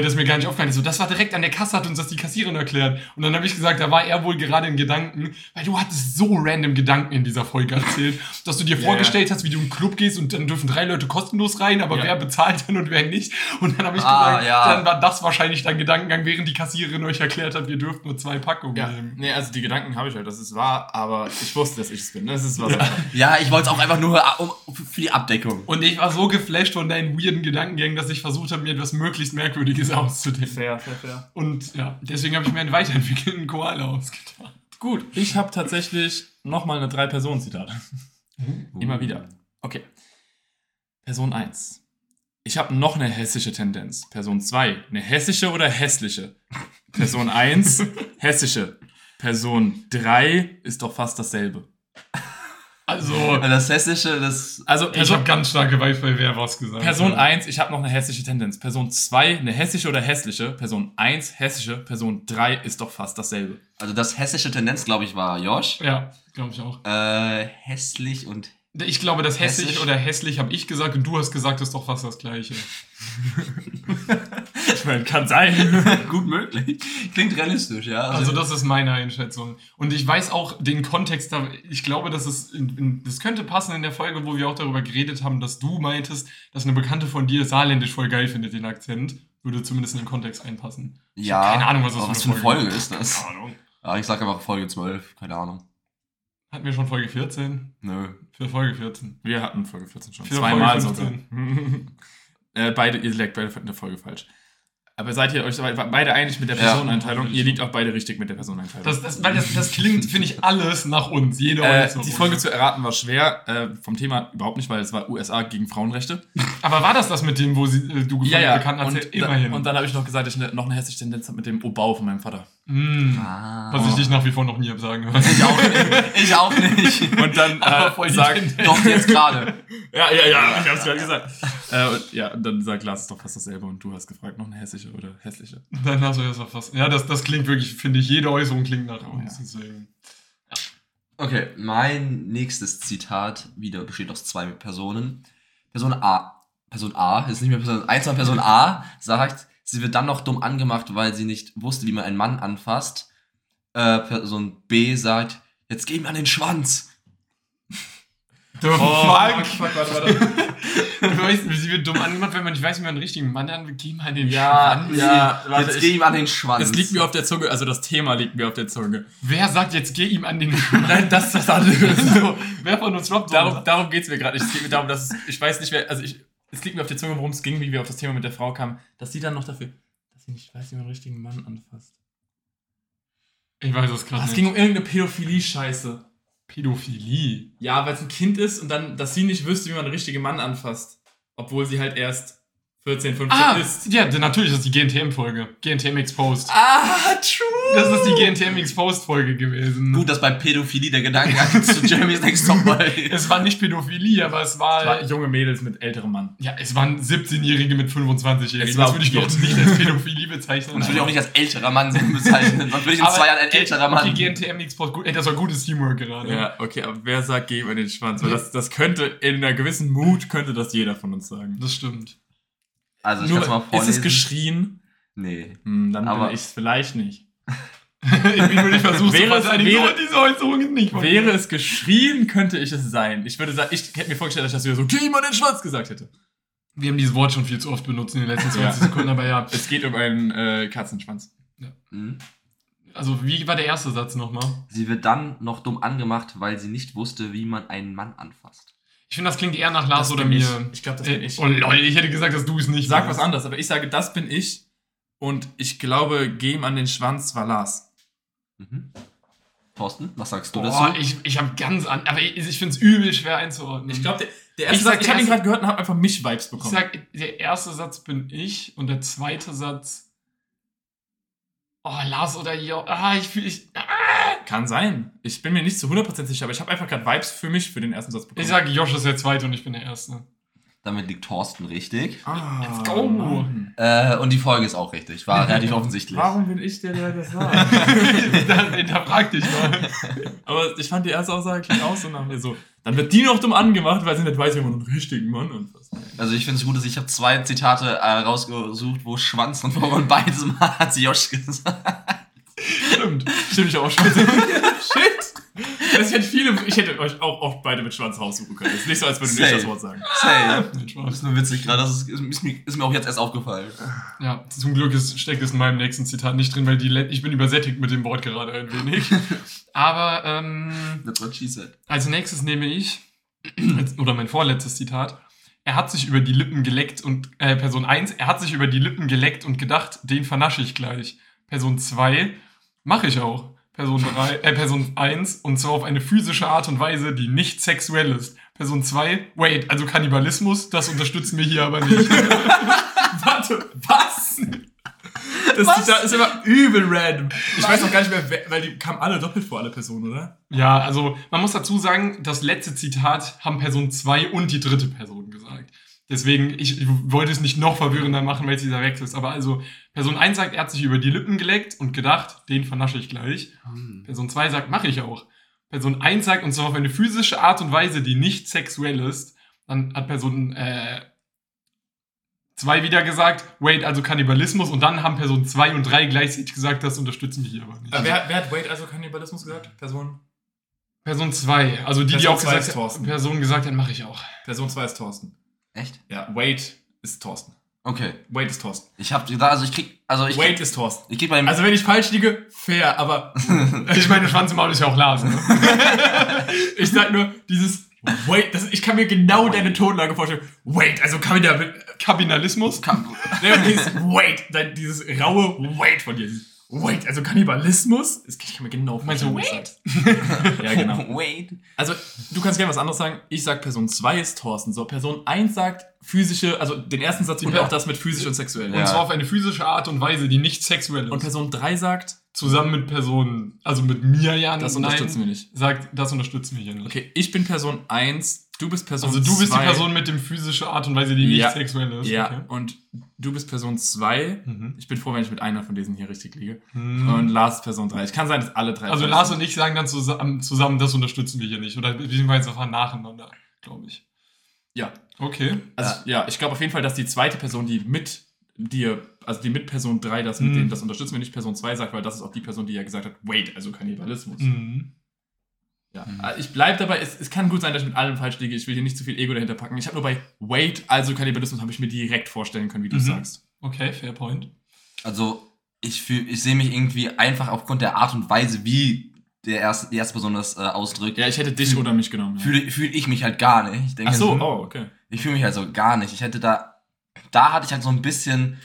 das ist mir gar nicht aufgefallen. So, das war direkt an der Kasse, hat uns das die Kassiererin erklärt. Und dann habe ich gesagt, da war er wohl gerade in Gedanken, weil du hattest so random Gedanken in dieser Folge erzählt, dass du dir Ja, vorgestellt hast, wie du in einen Club gehst und dann dürfen drei Leute kostenlos rein, aber Ja. wer bezahlt dann und wer nicht. Und dann habe ich Ah, gesagt, ja. dann war das wahrscheinlich dein Gedankengang, während die Kassiererin euch erklärt hat, wir dürfen nur zwei Packungen Ja. nehmen. Nee, also die Gedanken habe ich halt, das ist wahr, aber ich wusste, dass ich es bin. Das ist was. Ja. Ja, ich wollte es auch einfach nur um, für die Abdeckung. Und ich war so geflasht von deinen weirden Gedankengängen, dass ich versucht habe, mir etwas möglichst Merkwürdiges auszudenken. Fair, fair, fair. Und ja, deswegen habe ich mir einen weiterentwickelten Koala ausgedacht. Gut, ich habe tatsächlich nochmal eine Drei-Personen-Zitat. Immer wieder. Okay. Person 1. Ich habe noch eine hessische Tendenz. Person 2. Eine hessische oder hässliche? Person 1. hessische. Person 3 ist doch fast dasselbe. Also, das Hessische, das. Also ich Person, habe ganz starke bei wer was gesagt. Person ja. 1, ich habe noch eine hässliche Tendenz. Person 2, eine hessische oder hässliche. Person 1, hessische. Person 3 ist doch fast dasselbe. Also das hessische Tendenz, glaube ich, war Josh. Ja, glaube ich auch. Äh, hässlich und. Ich glaube, das hässlich, Hessisch. oder hässlich habe ich gesagt und du hast gesagt, ist doch fast das Gleiche. Ich meine, kann sein. Gut möglich. Klingt realistisch, ja. Also das ist meine Einschätzung. Und ich weiß auch den Kontext, ich glaube, in, in, das könnte passen in der Folge, wo wir auch darüber geredet haben, dass du meintest, dass eine Bekannte von dir Saarländisch voll geil findet, den Akzent. Würde zumindest in den Kontext einpassen. Ja. keine Ahnung, was das für eine was Folge, für eine Folge ist das? Keine Ahnung. Ja, ich sag einfach Folge 12, keine Ahnung. Hatten wir schon Folge 14? Nö. Für Folge 14. Wir hatten Folge 14 schon. Für Zweimal sogar. äh, beide, ihr legt beide in der Folge falsch. Aber seid ihr euch beide einig mit der Ja. Personeneinteilung? ihr liegt auch beide richtig mit der Personeneinteilung. Das, das, weil das, das klingt, finde ich, alles nach uns. Jeder äh, die. Folge zu erraten war schwer. Äh, vom Thema überhaupt nicht, weil es war USA gegen Frauenrechte. Aber war das das mit dem, wo sie, äh, du Ja, ja. bekannt hast? Und, Immerhin. Da, und dann habe ich noch gesagt, dass ich ne, noch eine hässliche Tendenz habe mit dem Obau von meinem Vater. Mm. Ah. Was ich dich nach wie vor noch nie hab sagen hören. Ich auch nicht. Ich auch nicht. Und dann äh, sagt. Doch, jetzt gerade. ja, ja, ja, ich hab's gerade gesagt. äh, und, ja, und dann sagt Lars ist doch fast dasselbe und du hast gefragt, noch eine hässliche oder hässliche. Dann hast du jetzt noch fast. Ja, das, das klingt wirklich, finde ich, jede Äußerung klingt nach uns. ja. Okay, mein nächstes Zitat wieder besteht aus zwei Personen. Person A, Person A, ist nicht mehr Person 1, sondern Person A sagt, sie wird dann noch dumm angemacht, weil sie nicht wusste, wie man einen Mann anfasst. Äh, Person B sagt, jetzt geh ihm an den Schwanz. The Oh, fuck? warte, warte. Du weißt, sie wird dumm angemacht, wenn man nicht weiß, wie man einen richtigen Mann angeht. Geh mal in den Ja, Schwanz. ja, warte, jetzt ich- geh ihm an den Schwanz. Es liegt mir auf der Zunge, also das Thema liegt mir auf der Zunge. Wer sagt jetzt, geh ihm an den Schwanz? Nein, das ist das andere. so, wer von uns droppt darum darum geht es mir gerade. nicht. Es geht mir darum, dass ich weiß nicht, wer, also ich, es liegt mir auf der Zunge, worum es ging, wie wir auf das Thema mit der Frau kamen, dass sie dann noch dafür, dass sie nicht weiß, wie man einen richtigen Mann anfasst. Ich weiß es gerade Es nicht. ging um irgendeine Pädophilie-Scheiße. Pädophilie. Ja, weil es ein Kind ist und dann, dass sie nicht wüsste, wie man einen richtigen Mann anfasst. Obwohl sie halt erst 14, 15 Ah, ist. ja, natürlich ist das die GNTM-Folge. GNTM Exposed. Ah, true! Das ist die GNTM Exposed-Folge gewesen. Gut, dass bei Pädophilie der Gedanke zu Jeremy's Next Top. Es war nicht Pädophilie, aber es war. Es war junge Mädels mit älterem Mann. ja, es waren 17-Jährige mit 25-Jährigen. Es war Das würde ich doch weird. nicht als Pädophilie bezeichnen. Und das würde ich auch nicht als älterer Mann bezeichnen. Sonst würde ich in Aber zwei Jahren ein älterer Mann. Die GNTM Exposed, gut, ey, das war gutes Teamwork gerade. Ja, okay, aber wer sagt, geh in den Schwanz? Weil das, das könnte, in einer gewissen Mut könnte das jeder von uns sagen. Das stimmt. Also ich kann es mal Nur, ist vorlesen. es geschrien? Nee. Hm, dann Aber- ich es vielleicht nicht. ich bin nur nicht versucht, Wäre zu es- wäre- diese Äußerungen nicht. von Wäre es geschrien, könnte ich es sein. Ich würde sagen, ich hätte mir vorgestellt, dass ich das wieder so, an den Schwanz gesagt hätte. Wir haben dieses Wort schon viel zu oft benutzt in den letzten 20 Ja. Sekunden, aber ja. Es geht um einen äh, Katzenschwanz. Hm? Also, wie war der erste Satz nochmal? Sie wird dann noch dumm angemacht, weil sie nicht wusste, wie man einen Mann anfasst. Ich finde, das klingt eher nach Lars Das oder bin mir. Ich, ich glaube, das bin Äh, ich. Oh lol, ich hätte gesagt, dass du es nicht Sag was anderes, aber ich sage, das bin ich. Und ich glaube, geh ihm an den Schwanz war Lars. Mhm. Thorsten, was sagst du Boah, dazu? ich, ich habe ganz an, aber ich, ich finde es übel schwer einzuordnen. Ich glaube, der, der Ich erste sag, Satz, ich habe ihn gerade gehört und habe einfach mich Vibes ich bekommen. sag, der erste Satz bin ich und der zweite Satz. Oh, Lars oder Jo. Ah, ich fühle ich. Ah, Kann sein. Ich bin mir nicht zu 100% sicher, aber ich habe einfach gerade Vibes für mich für den ersten Satz bekommen. ich sage, Josh ist der zweite und ich bin der erste. Damit liegt Thorsten richtig. ah, Let's go. Äh, und die Folge ist auch richtig. War relativ offensichtlich. Warum bin ich der, der das sagt? Dann hinterfrag dich mal. aber ich fand die erste Aussage klingt auch so nach mir so. Dann wird die noch dumm angemacht, weil sie nicht weiß, wie man einen richtigen Mann anfasst. Also ich finde es gut, dass ich habe zwei Zitate äh, rausgesucht, wo Schwanz und Vorwand und beides Mal hat Josh gesagt. Stimmt. Stimmt ich auch schon. Shit. Das hätte viele, ich hätte euch auch oft beide mit Schwanz raussuchen können. Es ist nicht so, als würde ich Safe. das Wort sagen. Nein, Das ist nur witzig gerade. Das ist, ist, mir, ist mir auch jetzt erst aufgefallen. Ja, zum Glück ist, steckt es in meinem nächsten Zitat nicht drin, weil die ich bin übersättigt mit dem Wort gerade ein wenig. Aber ähm, That's what she said. als nächstes nehme ich, oder mein vorletztes Zitat, er hat sich über die Lippen geleckt und, äh, Person 1, er hat sich über die Lippen geleckt und gedacht, den vernasche ich gleich. Person 2, mache ich auch. Person 3, äh, Person 1, und zwar auf eine physische Art und Weise, die nicht sexuell ist. Person 2, wait, also Kannibalismus, das unterstützen wir hier aber nicht. Warte, was? Das Zitat ist immer übel random. Ich weiß auch gar nicht mehr, weil die kamen alle doppelt vor, alle Personen, oder? Ja, also man muss dazu sagen, das letzte Zitat haben Person 2 und die dritte Person gesagt. Deswegen, ich, ich wollte es nicht noch verwirrender machen, weil es dieser Wechsel ist. Aber also, Person 1 sagt, er hat sich über die Lippen geleckt und gedacht, den vernasche ich gleich. Person 2 sagt, mache ich auch. Person 1 sagt, und zwar auf eine physische Art und Weise, die nicht sexuell ist. Dann hat Person äh, 2 wieder gesagt, wait, also Kannibalismus. Und dann haben Person 2 und 3 gleichzeitig gesagt, das unterstützen wir hier aber nicht. Äh, wer, wer hat Wade also Kannibalismus gesagt? Person? Person 2, also die, die Person auch zwei ist gesagt Thorsten. Person gesagt hat, mache ich auch. Person 2 ist Thorsten. Echt? Ja, Wade ist Thorsten. Okay. Wade ist Thorsten. Ich hab gedacht, also ich krieg, also ich Wade ist Thorsten. ich krieg bei dem, Also wenn ich falsch liege, fair, aber Ich meine, Schwanz im Maul ist ja auch Lars. Ne? ich sag nur, dieses Wade, das, ich kann mir genau deine Tonlage vorstellen. Wade, also kann mir da Kapitalismus. Kam- Ne, dieses Wait, dann dieses raue Wait von dir. Wait, also Kannibalismus? Das kann ich mir genau Meinst du vorstellen, was du sagst. Ja, genau. Wait. Also, du kannst gerne was anderes sagen. Ich sag Person 2 ist Thorsten. So, Person 1 sagt physische, also den ersten Satz und Ja. auch das mit physisch und sexuell. Und Ja. zwar auf eine physische Art und Weise, die nicht sexuell ist. Und Person 3 sagt, Zusammen mit Personen, also mit mir ja das nein, unterstützen wir nicht. Sagt, das unterstützen wir hier nicht. Okay, ich bin Person 1, du bist Person 2. Also du bist die Person mit dem physische Art und Weise, die nicht Ja. sexuell ist. Ja, Okay. und du bist Person 2. Mhm. Ich bin froh, wenn ich mit einer von diesen hier richtig liege. Mhm. Und Lars Person 3. Es kann sein, dass alle drei. Also Lars sind. und ich sagen dann zusammen, zusammen, das unterstützen wir hier nicht. Oder beziehungsweise einfach nacheinander, glaube ich. Ja. Okay. Also, ja, ich glaube auf jeden Fall, dass die zweite Person, die mit dir, also die mit Person 3, das mit Mhm. dem, das unterstützen wir nicht, Person 2 sagt, weil das ist auch die Person, die ja gesagt hat, wait, also Kannibalismus. Mhm. Ja. Mhm. Also Ich bleibe dabei, es, es kann gut sein, dass ich mit allem falsch liege. Ich will hier nicht zu viel Ego dahinter packen. Ich habe nur bei wait, also Kannibalismus, habe ich mir direkt vorstellen können, wie du Mhm. sagst. Okay, fair point. Also, ich fühl, ich sehe mich irgendwie einfach aufgrund der Art und Weise, wie der erste, die erste Person das äh, ausdrückt, Ja, ich hätte dich oder mich genommen. Ja. fühle fühl ich mich halt gar nicht. Ich denke, Ach so, Mhm. oh, okay. ich fühle mich also gar nicht. Ich hätte da, da hatte ich halt so ein bisschen.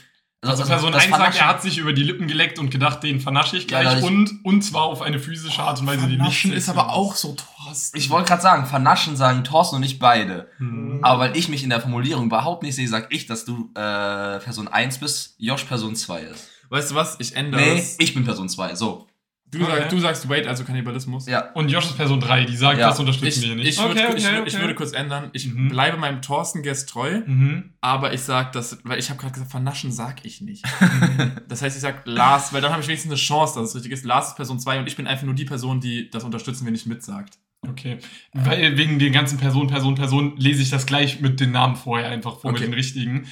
Also Person das 1 sagt, er hat sich über die Lippen geleckt und gedacht, den vernasche ich Ja, gleich. ich- und, und zwar auf eine physische Art und Weise, die nicht Vernaschen ist aber auch so Thorsten. Ich wollte gerade sagen, vernaschen sagen Thorsten und nicht beide. Mhm. Aber weil ich mich in der Formulierung überhaupt nicht sehe, sag ich, dass du äh, Person 1 bist, Josh Person 2 ist. Weißt du was? Ich ändere Nee, es. ich bin Person 2. So. Du, Okay. sagst, du sagst wait, also Kannibalismus. Ja. Und Josh ist Person 3, die sagt, Ja. das unterstützen Ich, wir hier nicht. ich, würd, ich, würd, ich würde kurz ändern. Ich Mhm. bleibe meinem Thorsten-Guest treu, Mhm. aber ich sag das, weil ich habe gerade gesagt, vernaschen sag ich nicht. das heißt, ich sag Lars, weil dann habe ich wenigstens eine Chance, dass es richtig ist. Lars ist Person 2 und ich bin einfach nur die Person, die das unterstützen wir nicht mitsagt. Okay. Weil wegen den ganzen Person, Person, Person lese ich das gleich mit den Namen vorher einfach vor, Okay. mit den richtigen.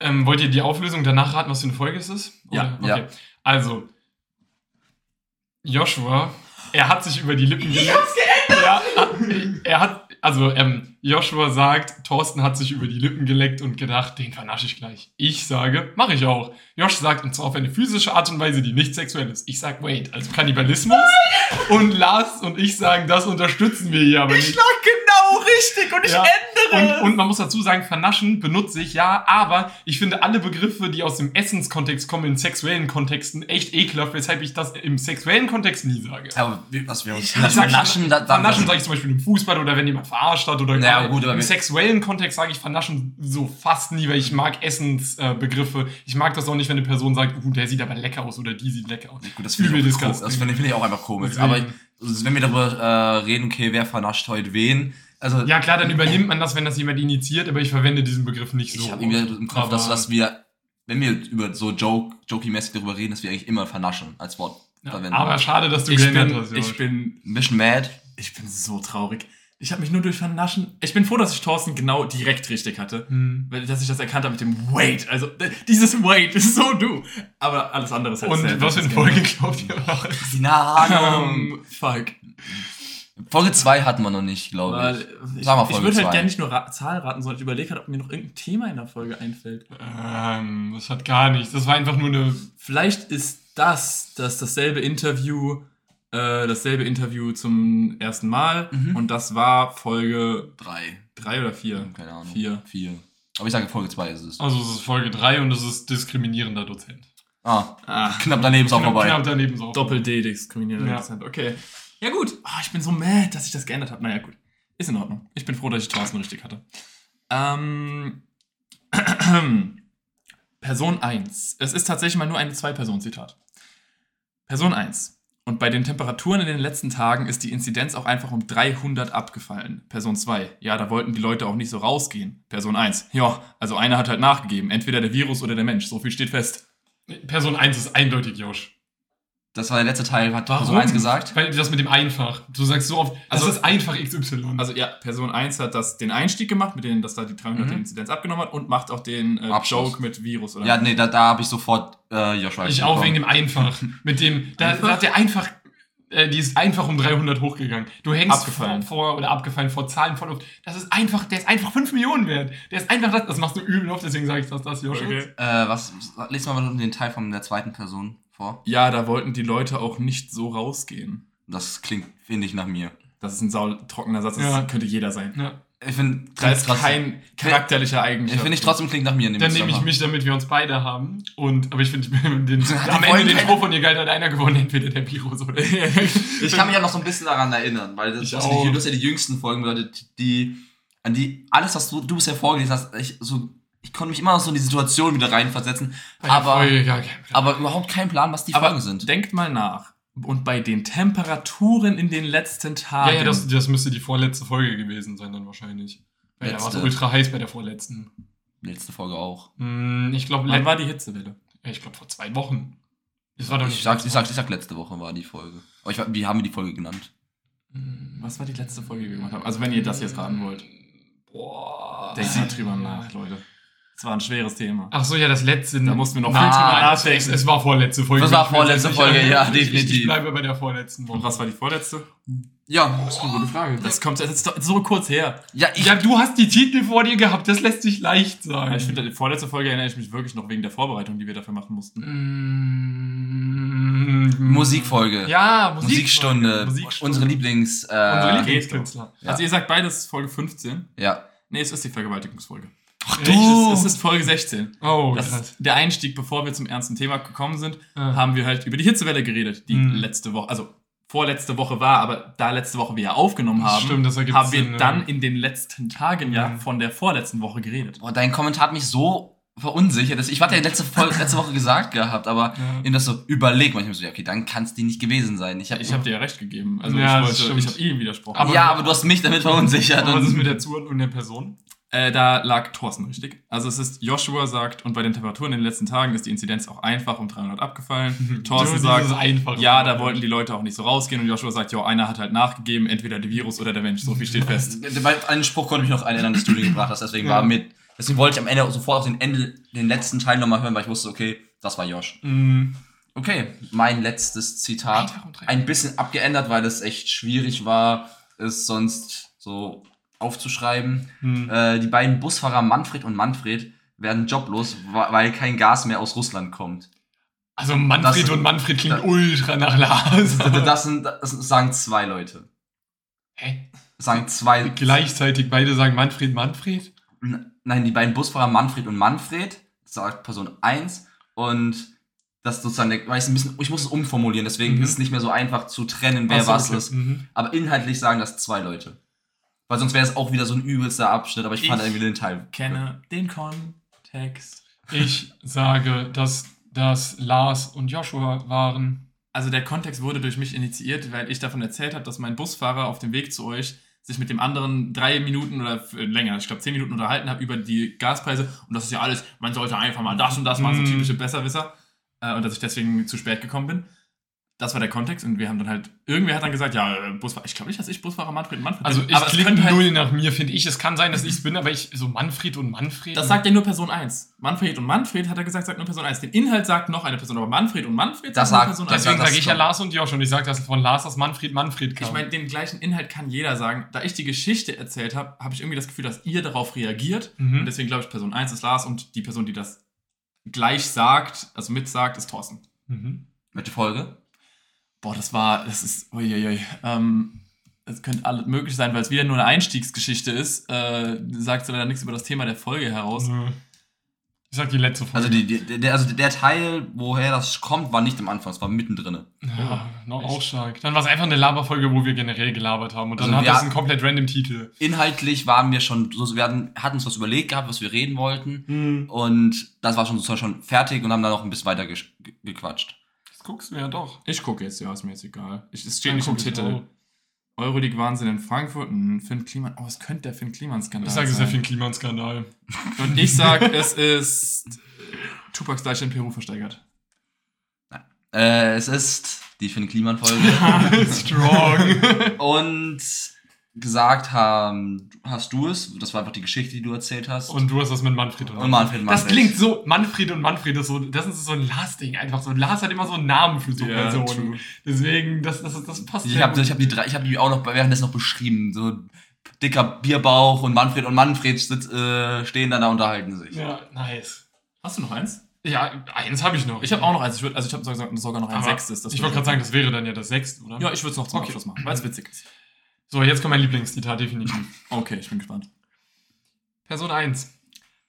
Ähm, wollt ihr die Auflösung danach raten, was für eine Folge es ist? Ja. Okay. Ja. Also, Joshua, er hat sich über die Lippen gelegt. Ja, er hat, also, ähm, Joshua sagt, Thorsten hat sich über die Lippen geleckt und gedacht, den vernasche ich gleich. Ich sage, mache ich auch. Josh sagt, und zwar auf eine physische Art und Weise, die nicht sexuell ist. Ich sag, wait, also Kannibalismus. Und Lars und ich sagen, das unterstützen wir hier aber nicht. genau richtig und Ja. Und, und man muss dazu sagen, vernaschen benutze ich ja, aber ich finde alle Begriffe, die aus dem Essenskontext kommen, in sexuellen Kontexten, echt ekelhaft, weshalb ich das im sexuellen Kontext nie sage. Aber was wir uns Ich sag vernaschen, Vernaschen sage ich zum Beispiel im Fußball oder wenn jemand verarscht hat oder Ja, gut, aber im sexuellen Kontext sage ich vernaschen so fast nie, weil ich mag Essensbegriffe. Äh, Begriffe. ich mag das auch nicht, wenn eine Person sagt, uh, der sieht aber lecker aus oder die sieht lecker aus. Gut, das finde ich, das finde ich, finde ich auch einfach komisch. Deswegen- Aber also, wenn wir darüber äh, reden, okay, wer vernascht heute wen, also Ja klar, dann übernimmt man das, wenn das jemand initiiert, aber ich verwende diesen Begriff nicht so. ich habe irgendwie im Kopf, dass, dass wir, wenn wir über so Joke, Jokey-mäßig darüber reden, dass wir eigentlich immer vernaschen als Wort Ja, verwenden. aber schade, dass du Ich bin, hast. Ich bin ein bisschen mad. Ich bin so traurig. Ich habe mich nur durch Vernaschen. Ich bin froh, dass ich Thorsten genau direkt richtig hatte. Hm. Weil, dass ich das erkannt habe mit dem Wait. Also, dieses Wait ist so du. Aber alles andere ist halt Und sehr- was für eine sehr- Folge glaubt ihr war? Keine Ahnung. Ähm, fuck. Folge 2 hatten wir noch nicht, glaube ich. ich Sag mal ich Folge würde halt gerne nicht nur Ra Zahl raten, sondern ich überlege halt, ob mir noch irgendein Thema in der Folge einfällt. Ähm, das hat gar nichts. Das war einfach nur eine. Vielleicht ist das, das dasselbe Interview, äh, dasselbe Interview zum ersten Mal. Mhm. Und das war Folge 3. drei oder vier. Keine Ahnung. Vier. 4. Aber ich sage Folge 2 ist es. Also, es ist Folge 3 und es ist diskriminierender Dozent. Ah, Ah, knapp daneben ist auch vorbei. knapp daneben so. Doppel-D diskriminierender Ja. Dozent. Okay. Ja, gut. Ah, ich bin so mad, dass ich das geändert habe. Naja, gut. Ist in Ordnung. Ich bin froh, dass ich Thorsten richtig hatte. Ähm. Person 1. Es ist tatsächlich mal nur ein Zwei-Personen-Zitat. Person 1. Und bei den Temperaturen in den letzten Tagen ist die Inzidenz auch einfach um 300 abgefallen. Person 2. Ja, da wollten die Leute auch nicht so rausgehen. Person 1. Ja, also einer hat halt nachgegeben. Entweder der Virus oder der Mensch. So viel steht fest. Person 1 ist eindeutig Josh. Das war der letzte Teil, hat Warum? Person 1 gesagt. Weil das mit dem einfach. Du sagst so oft, Also- das ist einfach XY. Also ja, Person 1 hat das, den Einstieg gemacht, mit denen, dass da die 300 Mhm. Inzidenz abgenommen hat und macht auch den äh, Abschluss. Joke mit Virus. Oder Ja, nee, da, da habe ich sofort äh, Joshua. ich auch wegen dem einfach. Mit dem, da Einfach? sagt er einfach, äh, die ist einfach um 300 hochgegangen. Du hängst Abgefallen. Vor, vor, oder abgefallen vor Zahlen voll auf. Das ist einfach, der ist einfach 5 Millionen wert. Der ist einfach das, das machst du übel oft, deswegen sage ich das, das Josh. Okay. Äh, was, lies mal den Teil von der zweiten Person vor. Ja, da wollten die Leute auch nicht so rausgehen. Das klingt, finde ich, nach mir. Das ist ein sautrockener Satz, das Ja. könnte jeder sein. Ja. Ich finde, Da ist kein charakterlicher Ich Eigenschaft. finde ich trotzdem klingt nach mir. Dann nehme ich mich, damit wir uns beide haben. Und, aber ich finde, den, am Ende den Spruch von ihr galt hat einer gewonnen, entweder der Virus oder Ich kann mich ja noch so ein bisschen daran erinnern, weil das, das hast ja die jüngsten Folgen bedeutet, die, an die, alles, was du, du bisher vorgelesen hast, ich, so, ich konnte mich immer noch so in die Situation wieder reinversetzen, aber, Plan. aber überhaupt kein Plan, was die Aber Folgen sind. denkt mal nach. Und bei den Temperaturen in den letzten Tagen. Ja, ja, das, das müsste die vorletzte Folge gewesen sein, dann wahrscheinlich. Weil da war es Letzte. ultra heiß bei der vorletzten. Letzte Folge auch. Hm, ich glaube, Wann war die Hitzewelle? ich glaube vor zwei Wochen. Das war doch Ich sag, ich, sag, ich sag, letzte Woche war die Folge. Aber ich, wie haben wir die Folge genannt? Hm, Was war die letzte Folge, die wir gemacht haben? Also wenn ihr das jetzt raten wollt. Boah. Denkt mal drüber nach, Leute. Das war ein schweres Thema. Ach so, ja, das letzte. Da mussten wir noch Nein, viel drüber es- nachdenken. Es, es war vorletzte Folge. Das war vorletzte. Folge, ja, Ich- Ich, ich definitiv. bleibe bei der vorletzten Woche. Und was war die vorletzte? Ja, Das ist eine gute Frage. Das kommt das ist so kurz her. ja, ich, ja, du hast die Titel vor dir gehabt, das lässt sich leicht Ja, sagen. ich finde, die vorletzte Folge erinnere ich mich wirklich noch wegen der Vorbereitung, die wir dafür machen mussten. Mm, Musikfolge. Ja, Musik Musikstunde. Musikstunde. Unsere Lieblings. Äh, Unsere Lieblingskünstler. Ja. Also ihr sagt beides Folge 15. Ja. Nee, es ist die Vergewaltigungsfolge. Ach du! Es ist Folge 16. Oh, Das krass. ist der Einstieg, bevor wir zum ernsten Thema gekommen sind, Ja. haben wir halt über die Hitzewelle geredet, die Mhm. letzte Woche, also vorletzte Woche war, aber da letzte Woche wir ja aufgenommen Das haben, stimmt, das haben wir Sinn, ja. dann in den letzten Tagen ja Mhm. von der vorletzten Woche geredet. Boah, dein Kommentar hat mich so verunsichert. Ich hatte ja letzte, Folge, letzte Woche gesagt gehabt, aber Ja. eben das so überlegt manchmal so, ja, okay, dann kann es die nicht gewesen sein. Ich hab, Ich habe dir ja recht gegeben. Also Ja, ich, das wollte, stimmt. ich habe ihm widersprochen. Aber- ja, aber du hast mich damit verunsichert. Aber was ist und- mit der Zuordnung der Person? Äh, da lag Thorsten richtig. Also es ist, Joshua sagt, und bei den Temperaturen in den letzten Tagen ist die Inzidenz auch einfach um 300 abgefallen. Thorsten sagt, ja, da wollten die Leute auch nicht so rausgehen. Und Joshua sagt, ja, einer hat halt nachgegeben, entweder der Virus oder der Mensch. So viel steht fest. Bei einem Spruch konnte ich mich noch erinnern, dass du den gebracht hast, deswegen war mit. Deswegen wollte ich am Ende sofort auf den Ende, den letzten Teil nochmal hören, weil ich wusste, okay, das war Josh. Mm, Okay, mein letztes Zitat. Ein bisschen abgeändert, weil es echt schwierig war, es sonst so aufzuschreiben. hm. Äh, die beiden Busfahrer Manfred und Manfred werden joblos, weil kein Gas mehr aus Russland kommt. Also Manfred das- und Manfred klingt das- ultra nach Lars. Das, sind, das sagen zwei Leute. Hä? Sagen zwei. Gleichzeitig beide sagen Manfred, Manfred? Nein, die beiden Busfahrer Manfred und Manfred, sagt Person 1 und das sozusagen, der- ich, ein bisschen, ich muss es umformulieren, deswegen Mhm. ist es nicht mehr so einfach zu trennen, wer so, was okay. ist. Mhm. Aber inhaltlich sagen das zwei Leute. Weil sonst wäre es auch wieder so ein übelster Abschnitt, aber ich, fand Ich irgendwie den Teil. Kenne den Kontext. Ich sage, dass das Lars und Joshua waren. Also der Kontext wurde durch mich initiiert, weil ich davon erzählt habe, dass mein Busfahrer auf dem Weg zu euch sich mit dem anderen drei Minuten oder f- länger, ich glaube zehn Minuten unterhalten hat über die Gaspreise und das ist ja alles, man sollte einfach mal das und das machen, Mm. so typische Besserwisser äh, und dass ich deswegen zu spät gekommen bin. Das war der Kontext und wir haben dann halt, irgendwer hat dann gesagt, ja, äh, Busfahrer, ich glaube nicht, dass ich Busfahrer Manfred und Manfred Also bin, ich aber es klinge könnte halt- null nach mir, finde ich. Es kann sein, dass ich es bin, aber ich so Manfred und Manfred. Das sagt ja nur Person 1. Manfred und Manfred hat er gesagt, sagt nur Person 1. Den Inhalt sagt noch eine Person, aber Manfred und Manfred Das nur sagt- Person das 1. Deswegen das sage ich ja. Lars und Josh und ich sage, dass von Lars das Manfred Manfred kam. Ich meine, den gleichen Inhalt kann jeder sagen. Da ich die Geschichte erzählt habe, habe ich irgendwie das Gefühl, dass ihr darauf reagiert. Mhm. Und deswegen glaube ich, Person 1 ist Lars und die Person, die das gleich sagt, also mitsagt, ist Thorsten. mhm. Mit der Folge? Boah, das war, das ist, uiuiui. Ähm, es könnte alles möglich sein, weil es wieder nur eine Einstiegsgeschichte ist. Äh, sagt leider nichts über das Thema der Folge heraus. Nö. Ich sag die letzte Folge. Also, die, die, der, also der Teil, woher das kommt, war nicht am Anfang, es war mittendrin. ja, noch auch stark. Dann war es einfach eine Laberfolge, wo wir generell gelabert haben. Und dann Also hat wir das einen komplett random Titel. Inhaltlich waren wir schon, so, wir hatten, hatten uns was überlegt gehabt, was wir reden wollten. Hm. Und das war schon, sozusagen schon fertig und haben dann noch ein bisschen weiter gequatscht. Guckst du ja doch. Ich gucke jetzt, ja, ist mir jetzt egal. Ich, es steht Dann nicht im Titel. Euroleague Wahnsinn in Frankfurt. Hm, Finn Kliman. Oh, es könnte der Finn Kliman-Skandal Ich sage, es ist ja sein. viel ein Klimaskandal. Und ich sag, es ist Tupacs Leiche in Peru versteigert. Äh, es ist die Finn Kliman-Folge. Strong. und gesagt haben, hast du es? Das war einfach die Geschichte, die du erzählt hast. Und du hast das mit Manfred und Und Manfred, Das Manfred. klingt so, Manfred und Manfred ist so, das ist so ein Lars-Ding einfach so. Lars hat immer so einen Namen für so Ja, Personen. true. Deswegen, das, das, das passt Ich habe gut. ich hab die drei, ich habe die auch noch währenddessen noch beschrieben. So dicker Bierbauch und Manfred und Manfred sitz, äh, stehen dann da und unterhalten sich. Ja, nice. Hast du noch eins? Ja, eins habe ich noch. Ich habe auch noch eins. Ich würd, also ich habe sogar, sogar noch ein Aber sechstes. Das ich wollte gerade sagen, das wäre dann ja das sechste, oder? Ja, ich würde es noch zum Okay. Abschluss machen, weil es witzig ist. So, jetzt kommt mein Lieblingszitat, definitiv. Okay, ich bin gespannt. Person 1.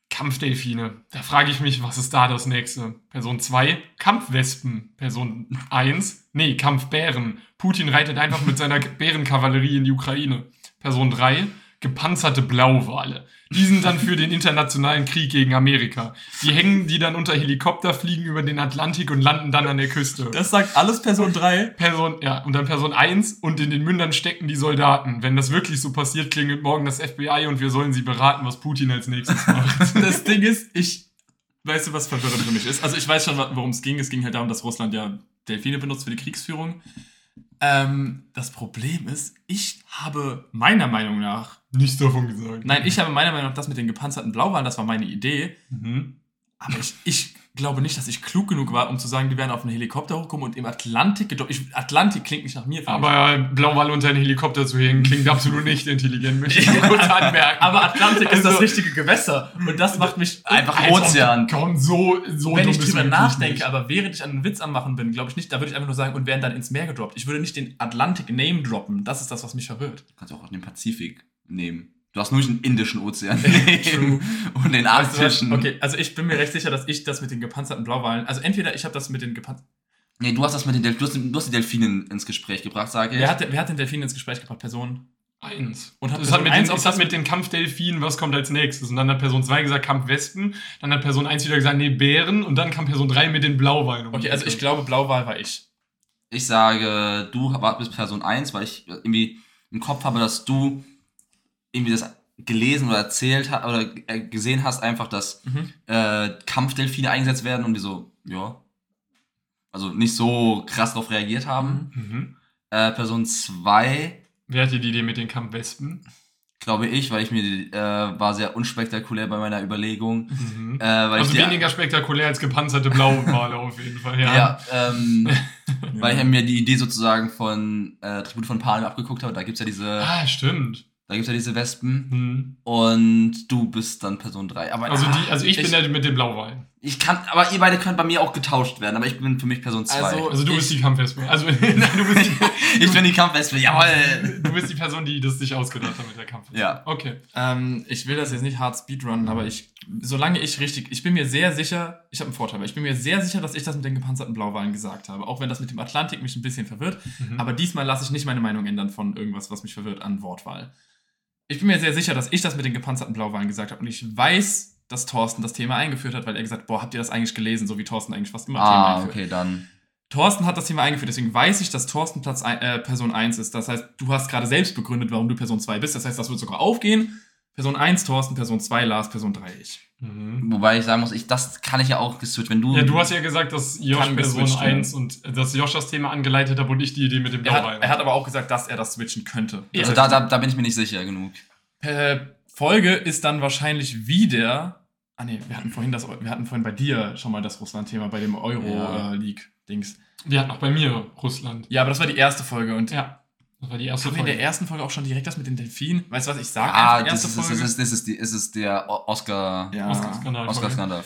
Kampfdelfine. Da frage ich mich, was ist da das nächste? Person 2. Kampfwespen. Person 1. Nee, Kampfbären. Putin reitet einfach mit seiner Bärenkavallerie in die Ukraine. Person 3. Gepanzerte Blauwale. Die sind dann für den internationalen Krieg gegen Amerika. Die hängen die dann unter Helikopter, fliegen über den Atlantik und landen dann an der Küste. Das sagt alles Person 3. Person, ja, und dann Person 1 und in den Mündern stecken die Soldaten. Wenn das wirklich so passiert, klingelt morgen das FBI und wir sollen sie beraten, was Putin als nächstes macht. Das Ding ist, ich. Weißt du, was verwirrend für mich ist? Also, ich weiß schon, worum es ging. Es ging halt darum, dass Russland ja Delfine benutzt für die Kriegsführung. Ähm, das Problem ist, ich habe meiner Meinung nach, Nichts davon gesagt. nein, ich habe meiner Meinung nach das mit den gepanzerten Blauwalen, das war meine Idee. Mhm. Aber ich, ich glaube nicht, dass ich klug genug war, um zu sagen, die werden auf einen Helikopter hochkommen und im Atlantik gedoppt. Ich, Atlantik klingt nicht nach mir. Aber Blauwal unter einen Helikopter zu hängen, klingt absolut nicht intelligent, möchte ich nur kurz anmerken. Aber Atlantik ist das Also- richtige Gewässer. Und das macht mich Einfach Als ob- Ozean. Komm, so, so wenn ich drüber nachdenke, nicht. aber während ich einen Witz am machen bin, glaube ich nicht, da würde ich einfach nur sagen, und werden dann ins Meer gedroppt. Ich würde nicht den Atlantik Name droppen. Das ist das, was mich verwirrt. Du kannst auch den Pazifik nehmen. Du hast nur den Indischen Ozean und den Weißt du was? Arktischen. Okay, also ich bin mir recht sicher, dass ich das mit den gepanzerten Blauwalen, also entweder ich habe das mit den gepanzerten, Nee, du hast das mit den Delfinen, du hast, die Delfinen ins Gespräch gebracht, sage ich. wer hat, wer hat den Delfin ins Gespräch gebracht? Person? Eins. Und hat das hat Person mit, eins den, das hat mit den Kampfdelfinen, was kommt als nächstes? Und dann hat Person 2 gesagt Kampfwespen, dann hat Person 1 wieder gesagt, nee, Bären und dann kam Person 3 mit den Blauwalen. um Okay, also ich glaube, Blauwal war ich. Ich sage, du bist Person 1, weil ich irgendwie im Kopf habe, dass du irgendwie das gelesen oder erzählt hast oder äh, gesehen hast, einfach, dass Mhm. äh, Kampfdelfine eingesetzt werden und die so, ja, also nicht so krass darauf reagiert haben. Mhm. Äh, Person 2, Wer hatte die Idee mit den Kampfwespen? glaube ich, weil ich mir, die, äh, war sehr unspektakulär bei meiner Überlegung. Mhm. Äh, weil Also weniger spektakulär als gepanzerte Blauwale auf jeden Fall, ja. Ja, ähm, weil ich mir die Idee sozusagen von äh, Tribut von Panem abgeguckt habe. Da gibt's ja diese, Ah, stimmt. Da gibt's ja diese Wespen. Mhm. Und du bist dann Person 3. Aber Also, ah, die, also ich, ich, bin der mit den Blauwalen. ich kann, aber ihr beide könnt bei mir auch getauscht werden. Aber ich bin für mich Person 2. Also- Also du Ich- bist die Kampfwespe. Also nein, du bist die, ich bin die Kampfwespe, jawoll! du bist die Person, die das sich ausgedacht hat mit der Kampfwespe. Ja. Okay. Ähm, ich will das jetzt nicht hart speedrunnen, aber ich, solange ich richtig, ich bin mir sehr sicher, ich habe einen Vorteil, weil ich bin mir sehr sicher, dass ich das mit den gepanzerten Blauwalen gesagt habe. Auch wenn das mit dem Atlantik mich ein bisschen verwirrt. Mhm. Aber diesmal lasse ich nicht meine Meinung ändern von irgendwas, was mich verwirrt an Wortwahl. Ich bin mir sehr sicher, dass ich das mit den gepanzerten Blauwalen gesagt habe. Und ich weiß, dass Thorsten das Thema eingeführt hat, weil er gesagt hat, boah, habt ihr das eigentlich gelesen, so wie Thorsten eigentlich fast immer Themen Ah, einführt. okay, dann. Thorsten hat das Thema eingeführt, deswegen weiß ich, dass Thorsten Platz äh, Person 1 ist. Das heißt, du hast gerade selbst begründet, warum du Person 2 bist. Das heißt, das wird sogar aufgehen. Person 1 Thorsten, Person 2 Lars, Person 3 ich. Mhm. Wobei ich sagen muss, ich, das kann ich ja auch geswitcht. Wenn du. Ja, du hast ja gesagt, dass Josh Person geswitcht werden. 1 und äh, dass Josh das Thema angeleitet hat und ich die Idee mit dem Er hat, er hat aber auch gesagt, dass er das switchen könnte. also da, da, da bin ich mir nicht sicher genug. Per Folge ist dann wahrscheinlich wieder. Ah nee, wir hatten vorhin das, wir hatten vorhin bei dir schon mal das Russland-Thema bei dem Ja. Euro-League-Dings. Wir hatten auch bei mir Russland. Ja, aber das war die erste Folge und Ja. Das war die erste haben wir in Folge. der ersten Folge auch schon direkt das mit den Delfinen? Weißt du was, ich sag Ah, das ist, das, Folge. ist, das, ist die, das ist der O- Oscar. ja. Oscar-Skandal.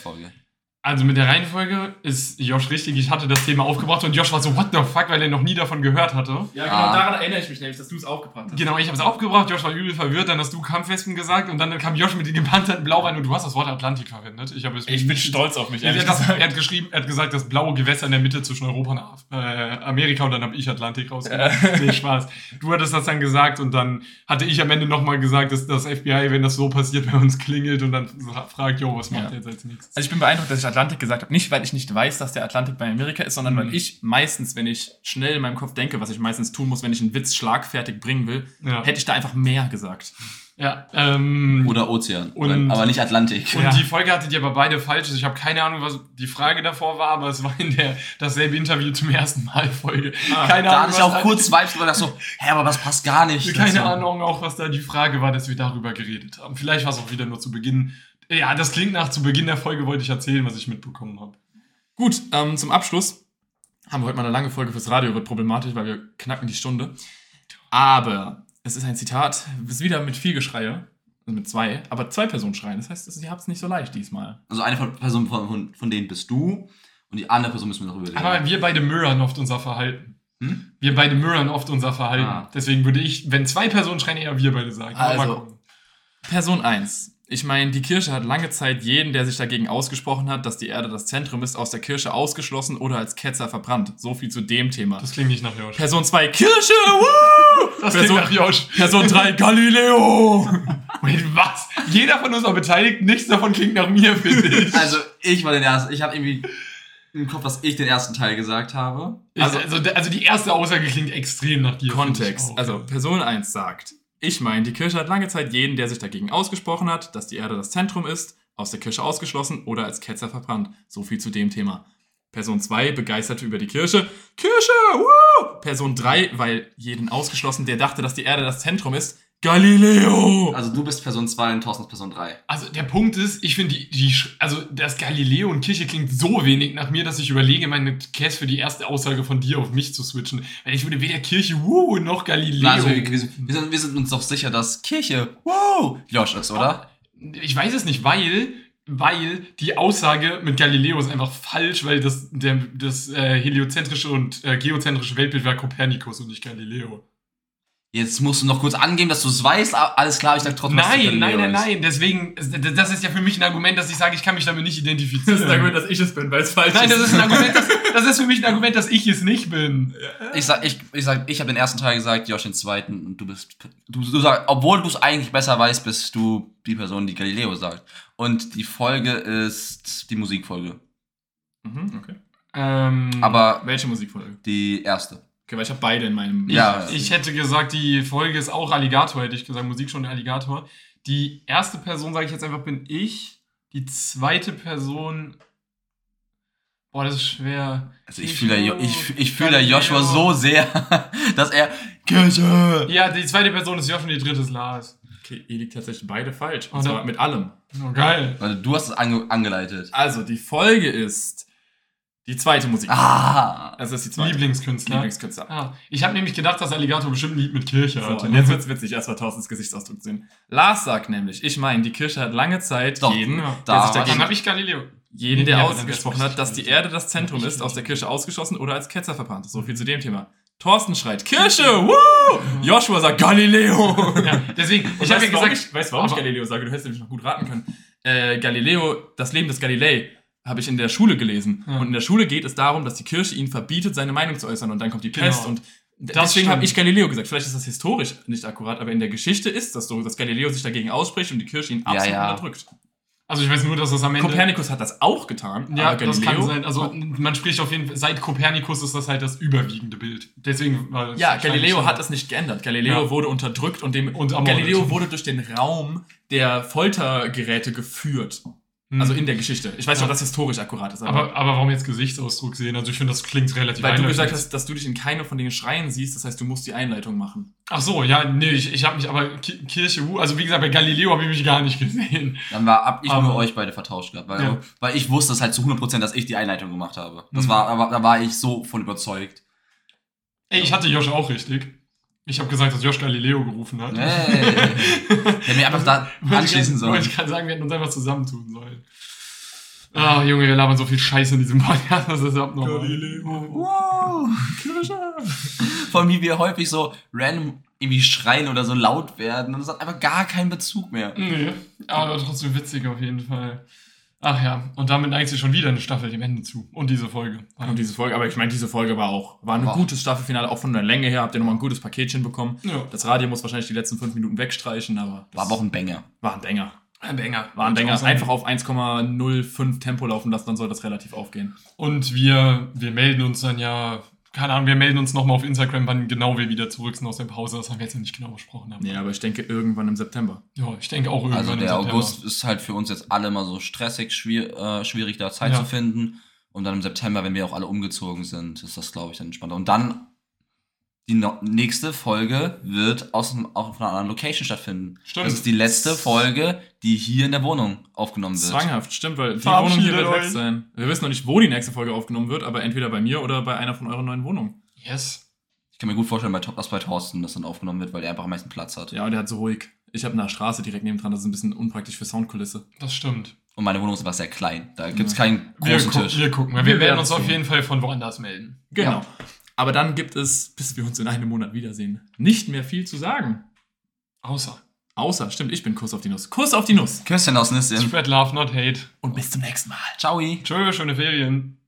Also mit der Reihenfolge ist Josh richtig. Ich hatte das Thema aufgebracht und Josh war so, what the fuck, weil er noch nie davon gehört hatte. Ja, genau, Ah. daran erinnere ich mich nämlich, dass du es aufgebracht hast. Genau, ich habe es aufgebracht, Josh war übel verwirrt, dann hast du Kampfwespen gesagt und dann kam Josh mit den gepanzerten Blauwein und du hast das Wort Atlantik verwendet. Ich, habe es Ich bin stolz auf mich, Er ehrlich hat, das, gesagt. er hat geschrieben, er hat gesagt, das blaue Gewässer in der Mitte zwischen Europa und äh, Amerika und dann habe ich Atlantik rausgenommen. Nee, Spaß. Du hattest das dann gesagt und dann hatte ich am Ende nochmal gesagt, dass das FBI, wenn das so passiert, bei uns klingelt und dann fragt, jo, was macht Ja. ihr jetzt als nächstes? Also ich bin beeindruckt, dass ich Atlantik gesagt habe. Nicht, weil ich nicht weiß, dass der Atlantik bei Amerika ist, sondern Mhm. weil ich meistens, wenn ich schnell in meinem Kopf denke, was ich meistens tun muss, wenn ich einen Witz schlagfertig bringen will, Ja. hätte ich da einfach mehr gesagt. Ja, ähm, Oder Ozean. Und- aber nicht Atlantik. Und Ja. die Folge hattet ihr aber beide falsch. Also Ich habe keine Ahnung, was die Frage davor war, aber es war in der dasselbe Interview zum ersten Mal Folge. Ah, keine Da Ahnung, hatte ich was auch kurz Vibes drüber, dachte so, hä, aber das passt gar nicht. Keine dazu. Ahnung auch, was da die Frage war, dass wir darüber geredet haben. Vielleicht war es auch wieder nur zu Beginn. Ja, das klingt nach zu Beginn der Folge, wollte ich erzählen, was ich mitbekommen habe. Gut, ähm, zum Abschluss haben wir heute mal eine lange Folge fürs Radio, wird problematisch, weil wir knacken die Stunde. Aber es ist ein Zitat, es ist wieder mit viel Geschreie, also mit zwei, aber zwei Personen schreien. Das heißt, ihr habt es nicht so leicht diesmal. Also eine Person von, von, von denen bist du und die andere Person müssen wir noch überlegen. Aber wir beide mirrorn oft unser Verhalten. Hm? Wir beide mirrorn oft unser Verhalten. Ah. Deswegen würde ich, wenn zwei Personen schreien, eher wir beide sagen. Also. Person 1. Ich meine, die Kirche hat lange Zeit jeden, der sich dagegen ausgesprochen hat, dass die Erde das Zentrum ist, aus der Kirche ausgeschlossen oder als Ketzer verbrannt. So viel zu dem Thema. Das klingt nicht nach Josh. Person 2, Kirche! Woo! Das Person, klingt nach Josh. Person 3, Galileo! Wait, was? Jeder von uns war beteiligt, nichts davon klingt nach mir, finde ich. Also ich war den ersten, ich habe irgendwie im Kopf, dass ich den ersten Teil gesagt habe. Also, also, also die erste Aussage klingt extrem nach dir. Kontext. Also Person 1 sagt, ich meine, die Kirche hat lange Zeit jeden, der sich dagegen ausgesprochen hat, dass die Erde das Zentrum ist, aus der Kirche ausgeschlossen oder als Ketzer verbrannt. So viel zu dem Thema. Person 2 begeistert über die Kirche. Kirche! Woo! Person 3, weil jeden ausgeschlossen, der dachte, dass die Erde das Zentrum ist. Galileo! Also du bist Person 2 und Thorsten ist Person 3. Also der Punkt ist, ich finde die, die, also das Galileo und Kirche klingt so wenig nach mir, dass ich überlege, meine Case für die erste Aussage von dir auf mich zu switchen. Weil ich würde weder Kirche, wuh, noch Galileo. Also wir, wir, sind, wir sind uns doch sicher, dass Kirche, wow, Josh ist, oder? Ich weiß es nicht, weil, weil die Aussage mit Galileo ist einfach falsch, weil das, der, das äh, heliozentrische und äh, geozentrische Weltbild war Kopernikus und nicht Galileo. Jetzt musst du noch kurz angeben, dass du es weißt. a- Alles klar, ich sag trotzdem, dass es Nein, nein, nein, ist. nein. Deswegen, das ist ja für mich ein Argument, dass ich sage, ich kann mich damit nicht identifizieren. dass ich es bin, weil es falsch Nein, das ist ein Argument, das, das ist für mich ein Argument, dass ich es nicht bin. Ich sag, ich, ich sag, ich habe den ersten Teil gesagt, Josh den zweiten und du bist, du, du sagst, obwohl du es eigentlich besser weißt, bist du die Person, die Galileo sagt. Und die Folge ist die Musikfolge. Mhm, okay. Ähm, Aber Welche Musikfolge? die erste. Okay, weil ich habe beide in meinem... Ja. ich hätte gesagt, die Folge ist auch Alligator, hätte ich gesagt. Musik schon Alligator. Die erste Person, sage ich jetzt einfach, bin ich. Die zweite Person. Boah, das ist schwer. Also ich fühle Jo- ich, ich fühle Joshua so sehr, dass er Kirche. Ja, die zweite Person ist Josh und die dritte ist Lars. Okay, ihr liegt tatsächlich beide falsch. Oh, Und zwar mit allem. Oh, geil. Also du hast es ange angeleitet. Also, die Folge ist die zweite Musik. Ah. Das ist die zweite. Lieblingskünstler. Lieblingskünstler. Ah, ich habe nämlich gedacht, dass Alligator bestimmt ein Lied mit Kirche So, hatte. und jetzt wird's witzig, erst mal Thorstens Gesichtsausdruck sehen. Lars sagt nämlich, ich meine, die Kirche hat lange Zeit Doch, jeden, ja. der da sich war Dann dagegen, habe ich Galileo. jeden, der Ja, dann ausgesprochen hat, dass die. Erde das Zentrum ist, aus der Kirche ausgeschlossen oder als Ketzer verbrannt. So viel zu dem Thema. Thorsten schreit, Kirche, woo! Joshua sagt, Galileo! Ja, deswegen, Ich ich habe ja warum gesagt, ich, weißt du, warum ich Galileo sage? Du hättest nämlich noch gut raten können. Äh, Galileo, das Leben des Galilei, habe ich in der Schule gelesen. Ja. Und in der Schule geht es darum, dass die Kirche ihn verbietet, seine Meinung zu äußern. Und dann kommt die Genau. Pest. Und d- Das deswegen habe ich Galileo gesagt. Vielleicht ist das historisch nicht akkurat, aber in der Geschichte ist das so, dass Galileo sich dagegen ausspricht und die Kirche ihn Ja, absolut ja. unterdrückt. Also ich weiß nur, dass das am Ende. Kopernikus hat das auch getan. Ja, das kann Galileo, sein. Also man spricht auf jeden Fall, seit Kopernikus ist das halt das überwiegende Bild. Deswegen war Ja, Galileo hat es nicht geändert. Galileo Ja. wurde unterdrückt und, dem, Und. Galileo wurde durch den Raum der Foltergeräte geführt. Hm. Also in der Geschichte. Ich weiß nicht, Ja. ob das historisch akkurat ist, aber, aber warum jetzt Gesichtsausdruck sehen? Also ich finde, das klingt relativ Weil du gesagt hast, dass du dich in keiner von den Schreien siehst, das heißt, du musst die Einleitung machen. Ach so, ja, nee, ich, ich habe mich aber Ki- Kirche, also wie gesagt, bei Galileo habe ich mich gar nicht gesehen. Dann war ab ich Aber- nur euch beide vertauscht gehabt, weil, Ja. weil ich wusste es halt zu 100%, dass ich die Einleitung gemacht habe. Das Mhm. war, aber da war ich so von überzeugt. Ey, ich hatte Josh auch richtig. Ich habe gesagt, dass Josh Galileo gerufen hat. Hey. Der mir einfach da anschließen grad- soll. Wollte ich gerade sagen, wir hätten uns einfach zusammentun sollen. Ah, Junge, wir labern so viel Scheiße in diesem Podcast, das ist abnormal. Wow. Von wie wir häufig so random irgendwie schreien oder so laut werden und es hat einfach gar keinen Bezug mehr. Nee, aber trotzdem witzig auf jeden Fall. Ach ja, und damit neigt sich schon wieder eine Staffel dem Ende zu. Und diese Folge. Und diese Folge, aber ich meine, diese Folge war auch, war ein Wow. gutes Staffelfinale, auch von der Länge her, habt ihr nochmal ein gutes Paketchen bekommen. Ja. Das Radio muss wahrscheinlich die letzten fünf Minuten wegstreichen, aber War aber auch ein Banger. war ein Banger. Ein Banger. War ein Banger. Einfach auf 1,05 Tempo laufen lassen, dann soll das relativ aufgehen. Und wir, wir melden uns dann ja, keine Ahnung, wir melden uns nochmal auf Instagram, wann genau wir wieder zurück sind aus der Pause. Das haben wir jetzt noch nicht genau besprochen. Aber Nee, aber ich denke irgendwann im September. ja, ich denke auch irgendwann Also im der September. August ist halt für uns jetzt alle mal so stressig, schwier äh, schwierig da Zeit Ja. zu finden. Und dann im September, wenn wir auch alle umgezogen sind, ist das, glaube ich, dann entspannter. Und dann die no nächste Folge wird aus einem, auch von einer anderen Location stattfinden. Stimmt. Das ist die letzte Folge, die hier in der Wohnung aufgenommen wird. Zwanghaft, stimmt, weil die Wohnung hier wird weg sein. Wir wissen noch nicht, wo die nächste Folge aufgenommen wird, aber entweder bei mir oder bei einer von euren neuen Wohnungen. Yes. Ich kann mir gut vorstellen, bei, Top- dass bei Thorsten das dann aufgenommen wird, weil er einfach am meisten Platz hat. Ja, und der hat so ruhig. Ich habe eine Straße direkt nebendran, das ist ein bisschen unpraktisch für Soundkulisse. Das stimmt. Und meine Wohnung ist einfach sehr klein. Da gibt es keinen Wir, großen gu Tisch. wir gucken. Wir, Wir werden uns auf jeden Fall von woanders melden. Genau. Ja. Aber dann gibt es, bis wir uns in einem Monat wiedersehen, nicht mehr viel zu sagen. Außer. Außer, stimmt, ich bin Kuss auf die Nuss. Kuss auf die Nuss. Küsschen aus Nüsschen. Spread love, not hate. Und bis zum nächsten Mal. Ciao. Tschö, schöne Ferien.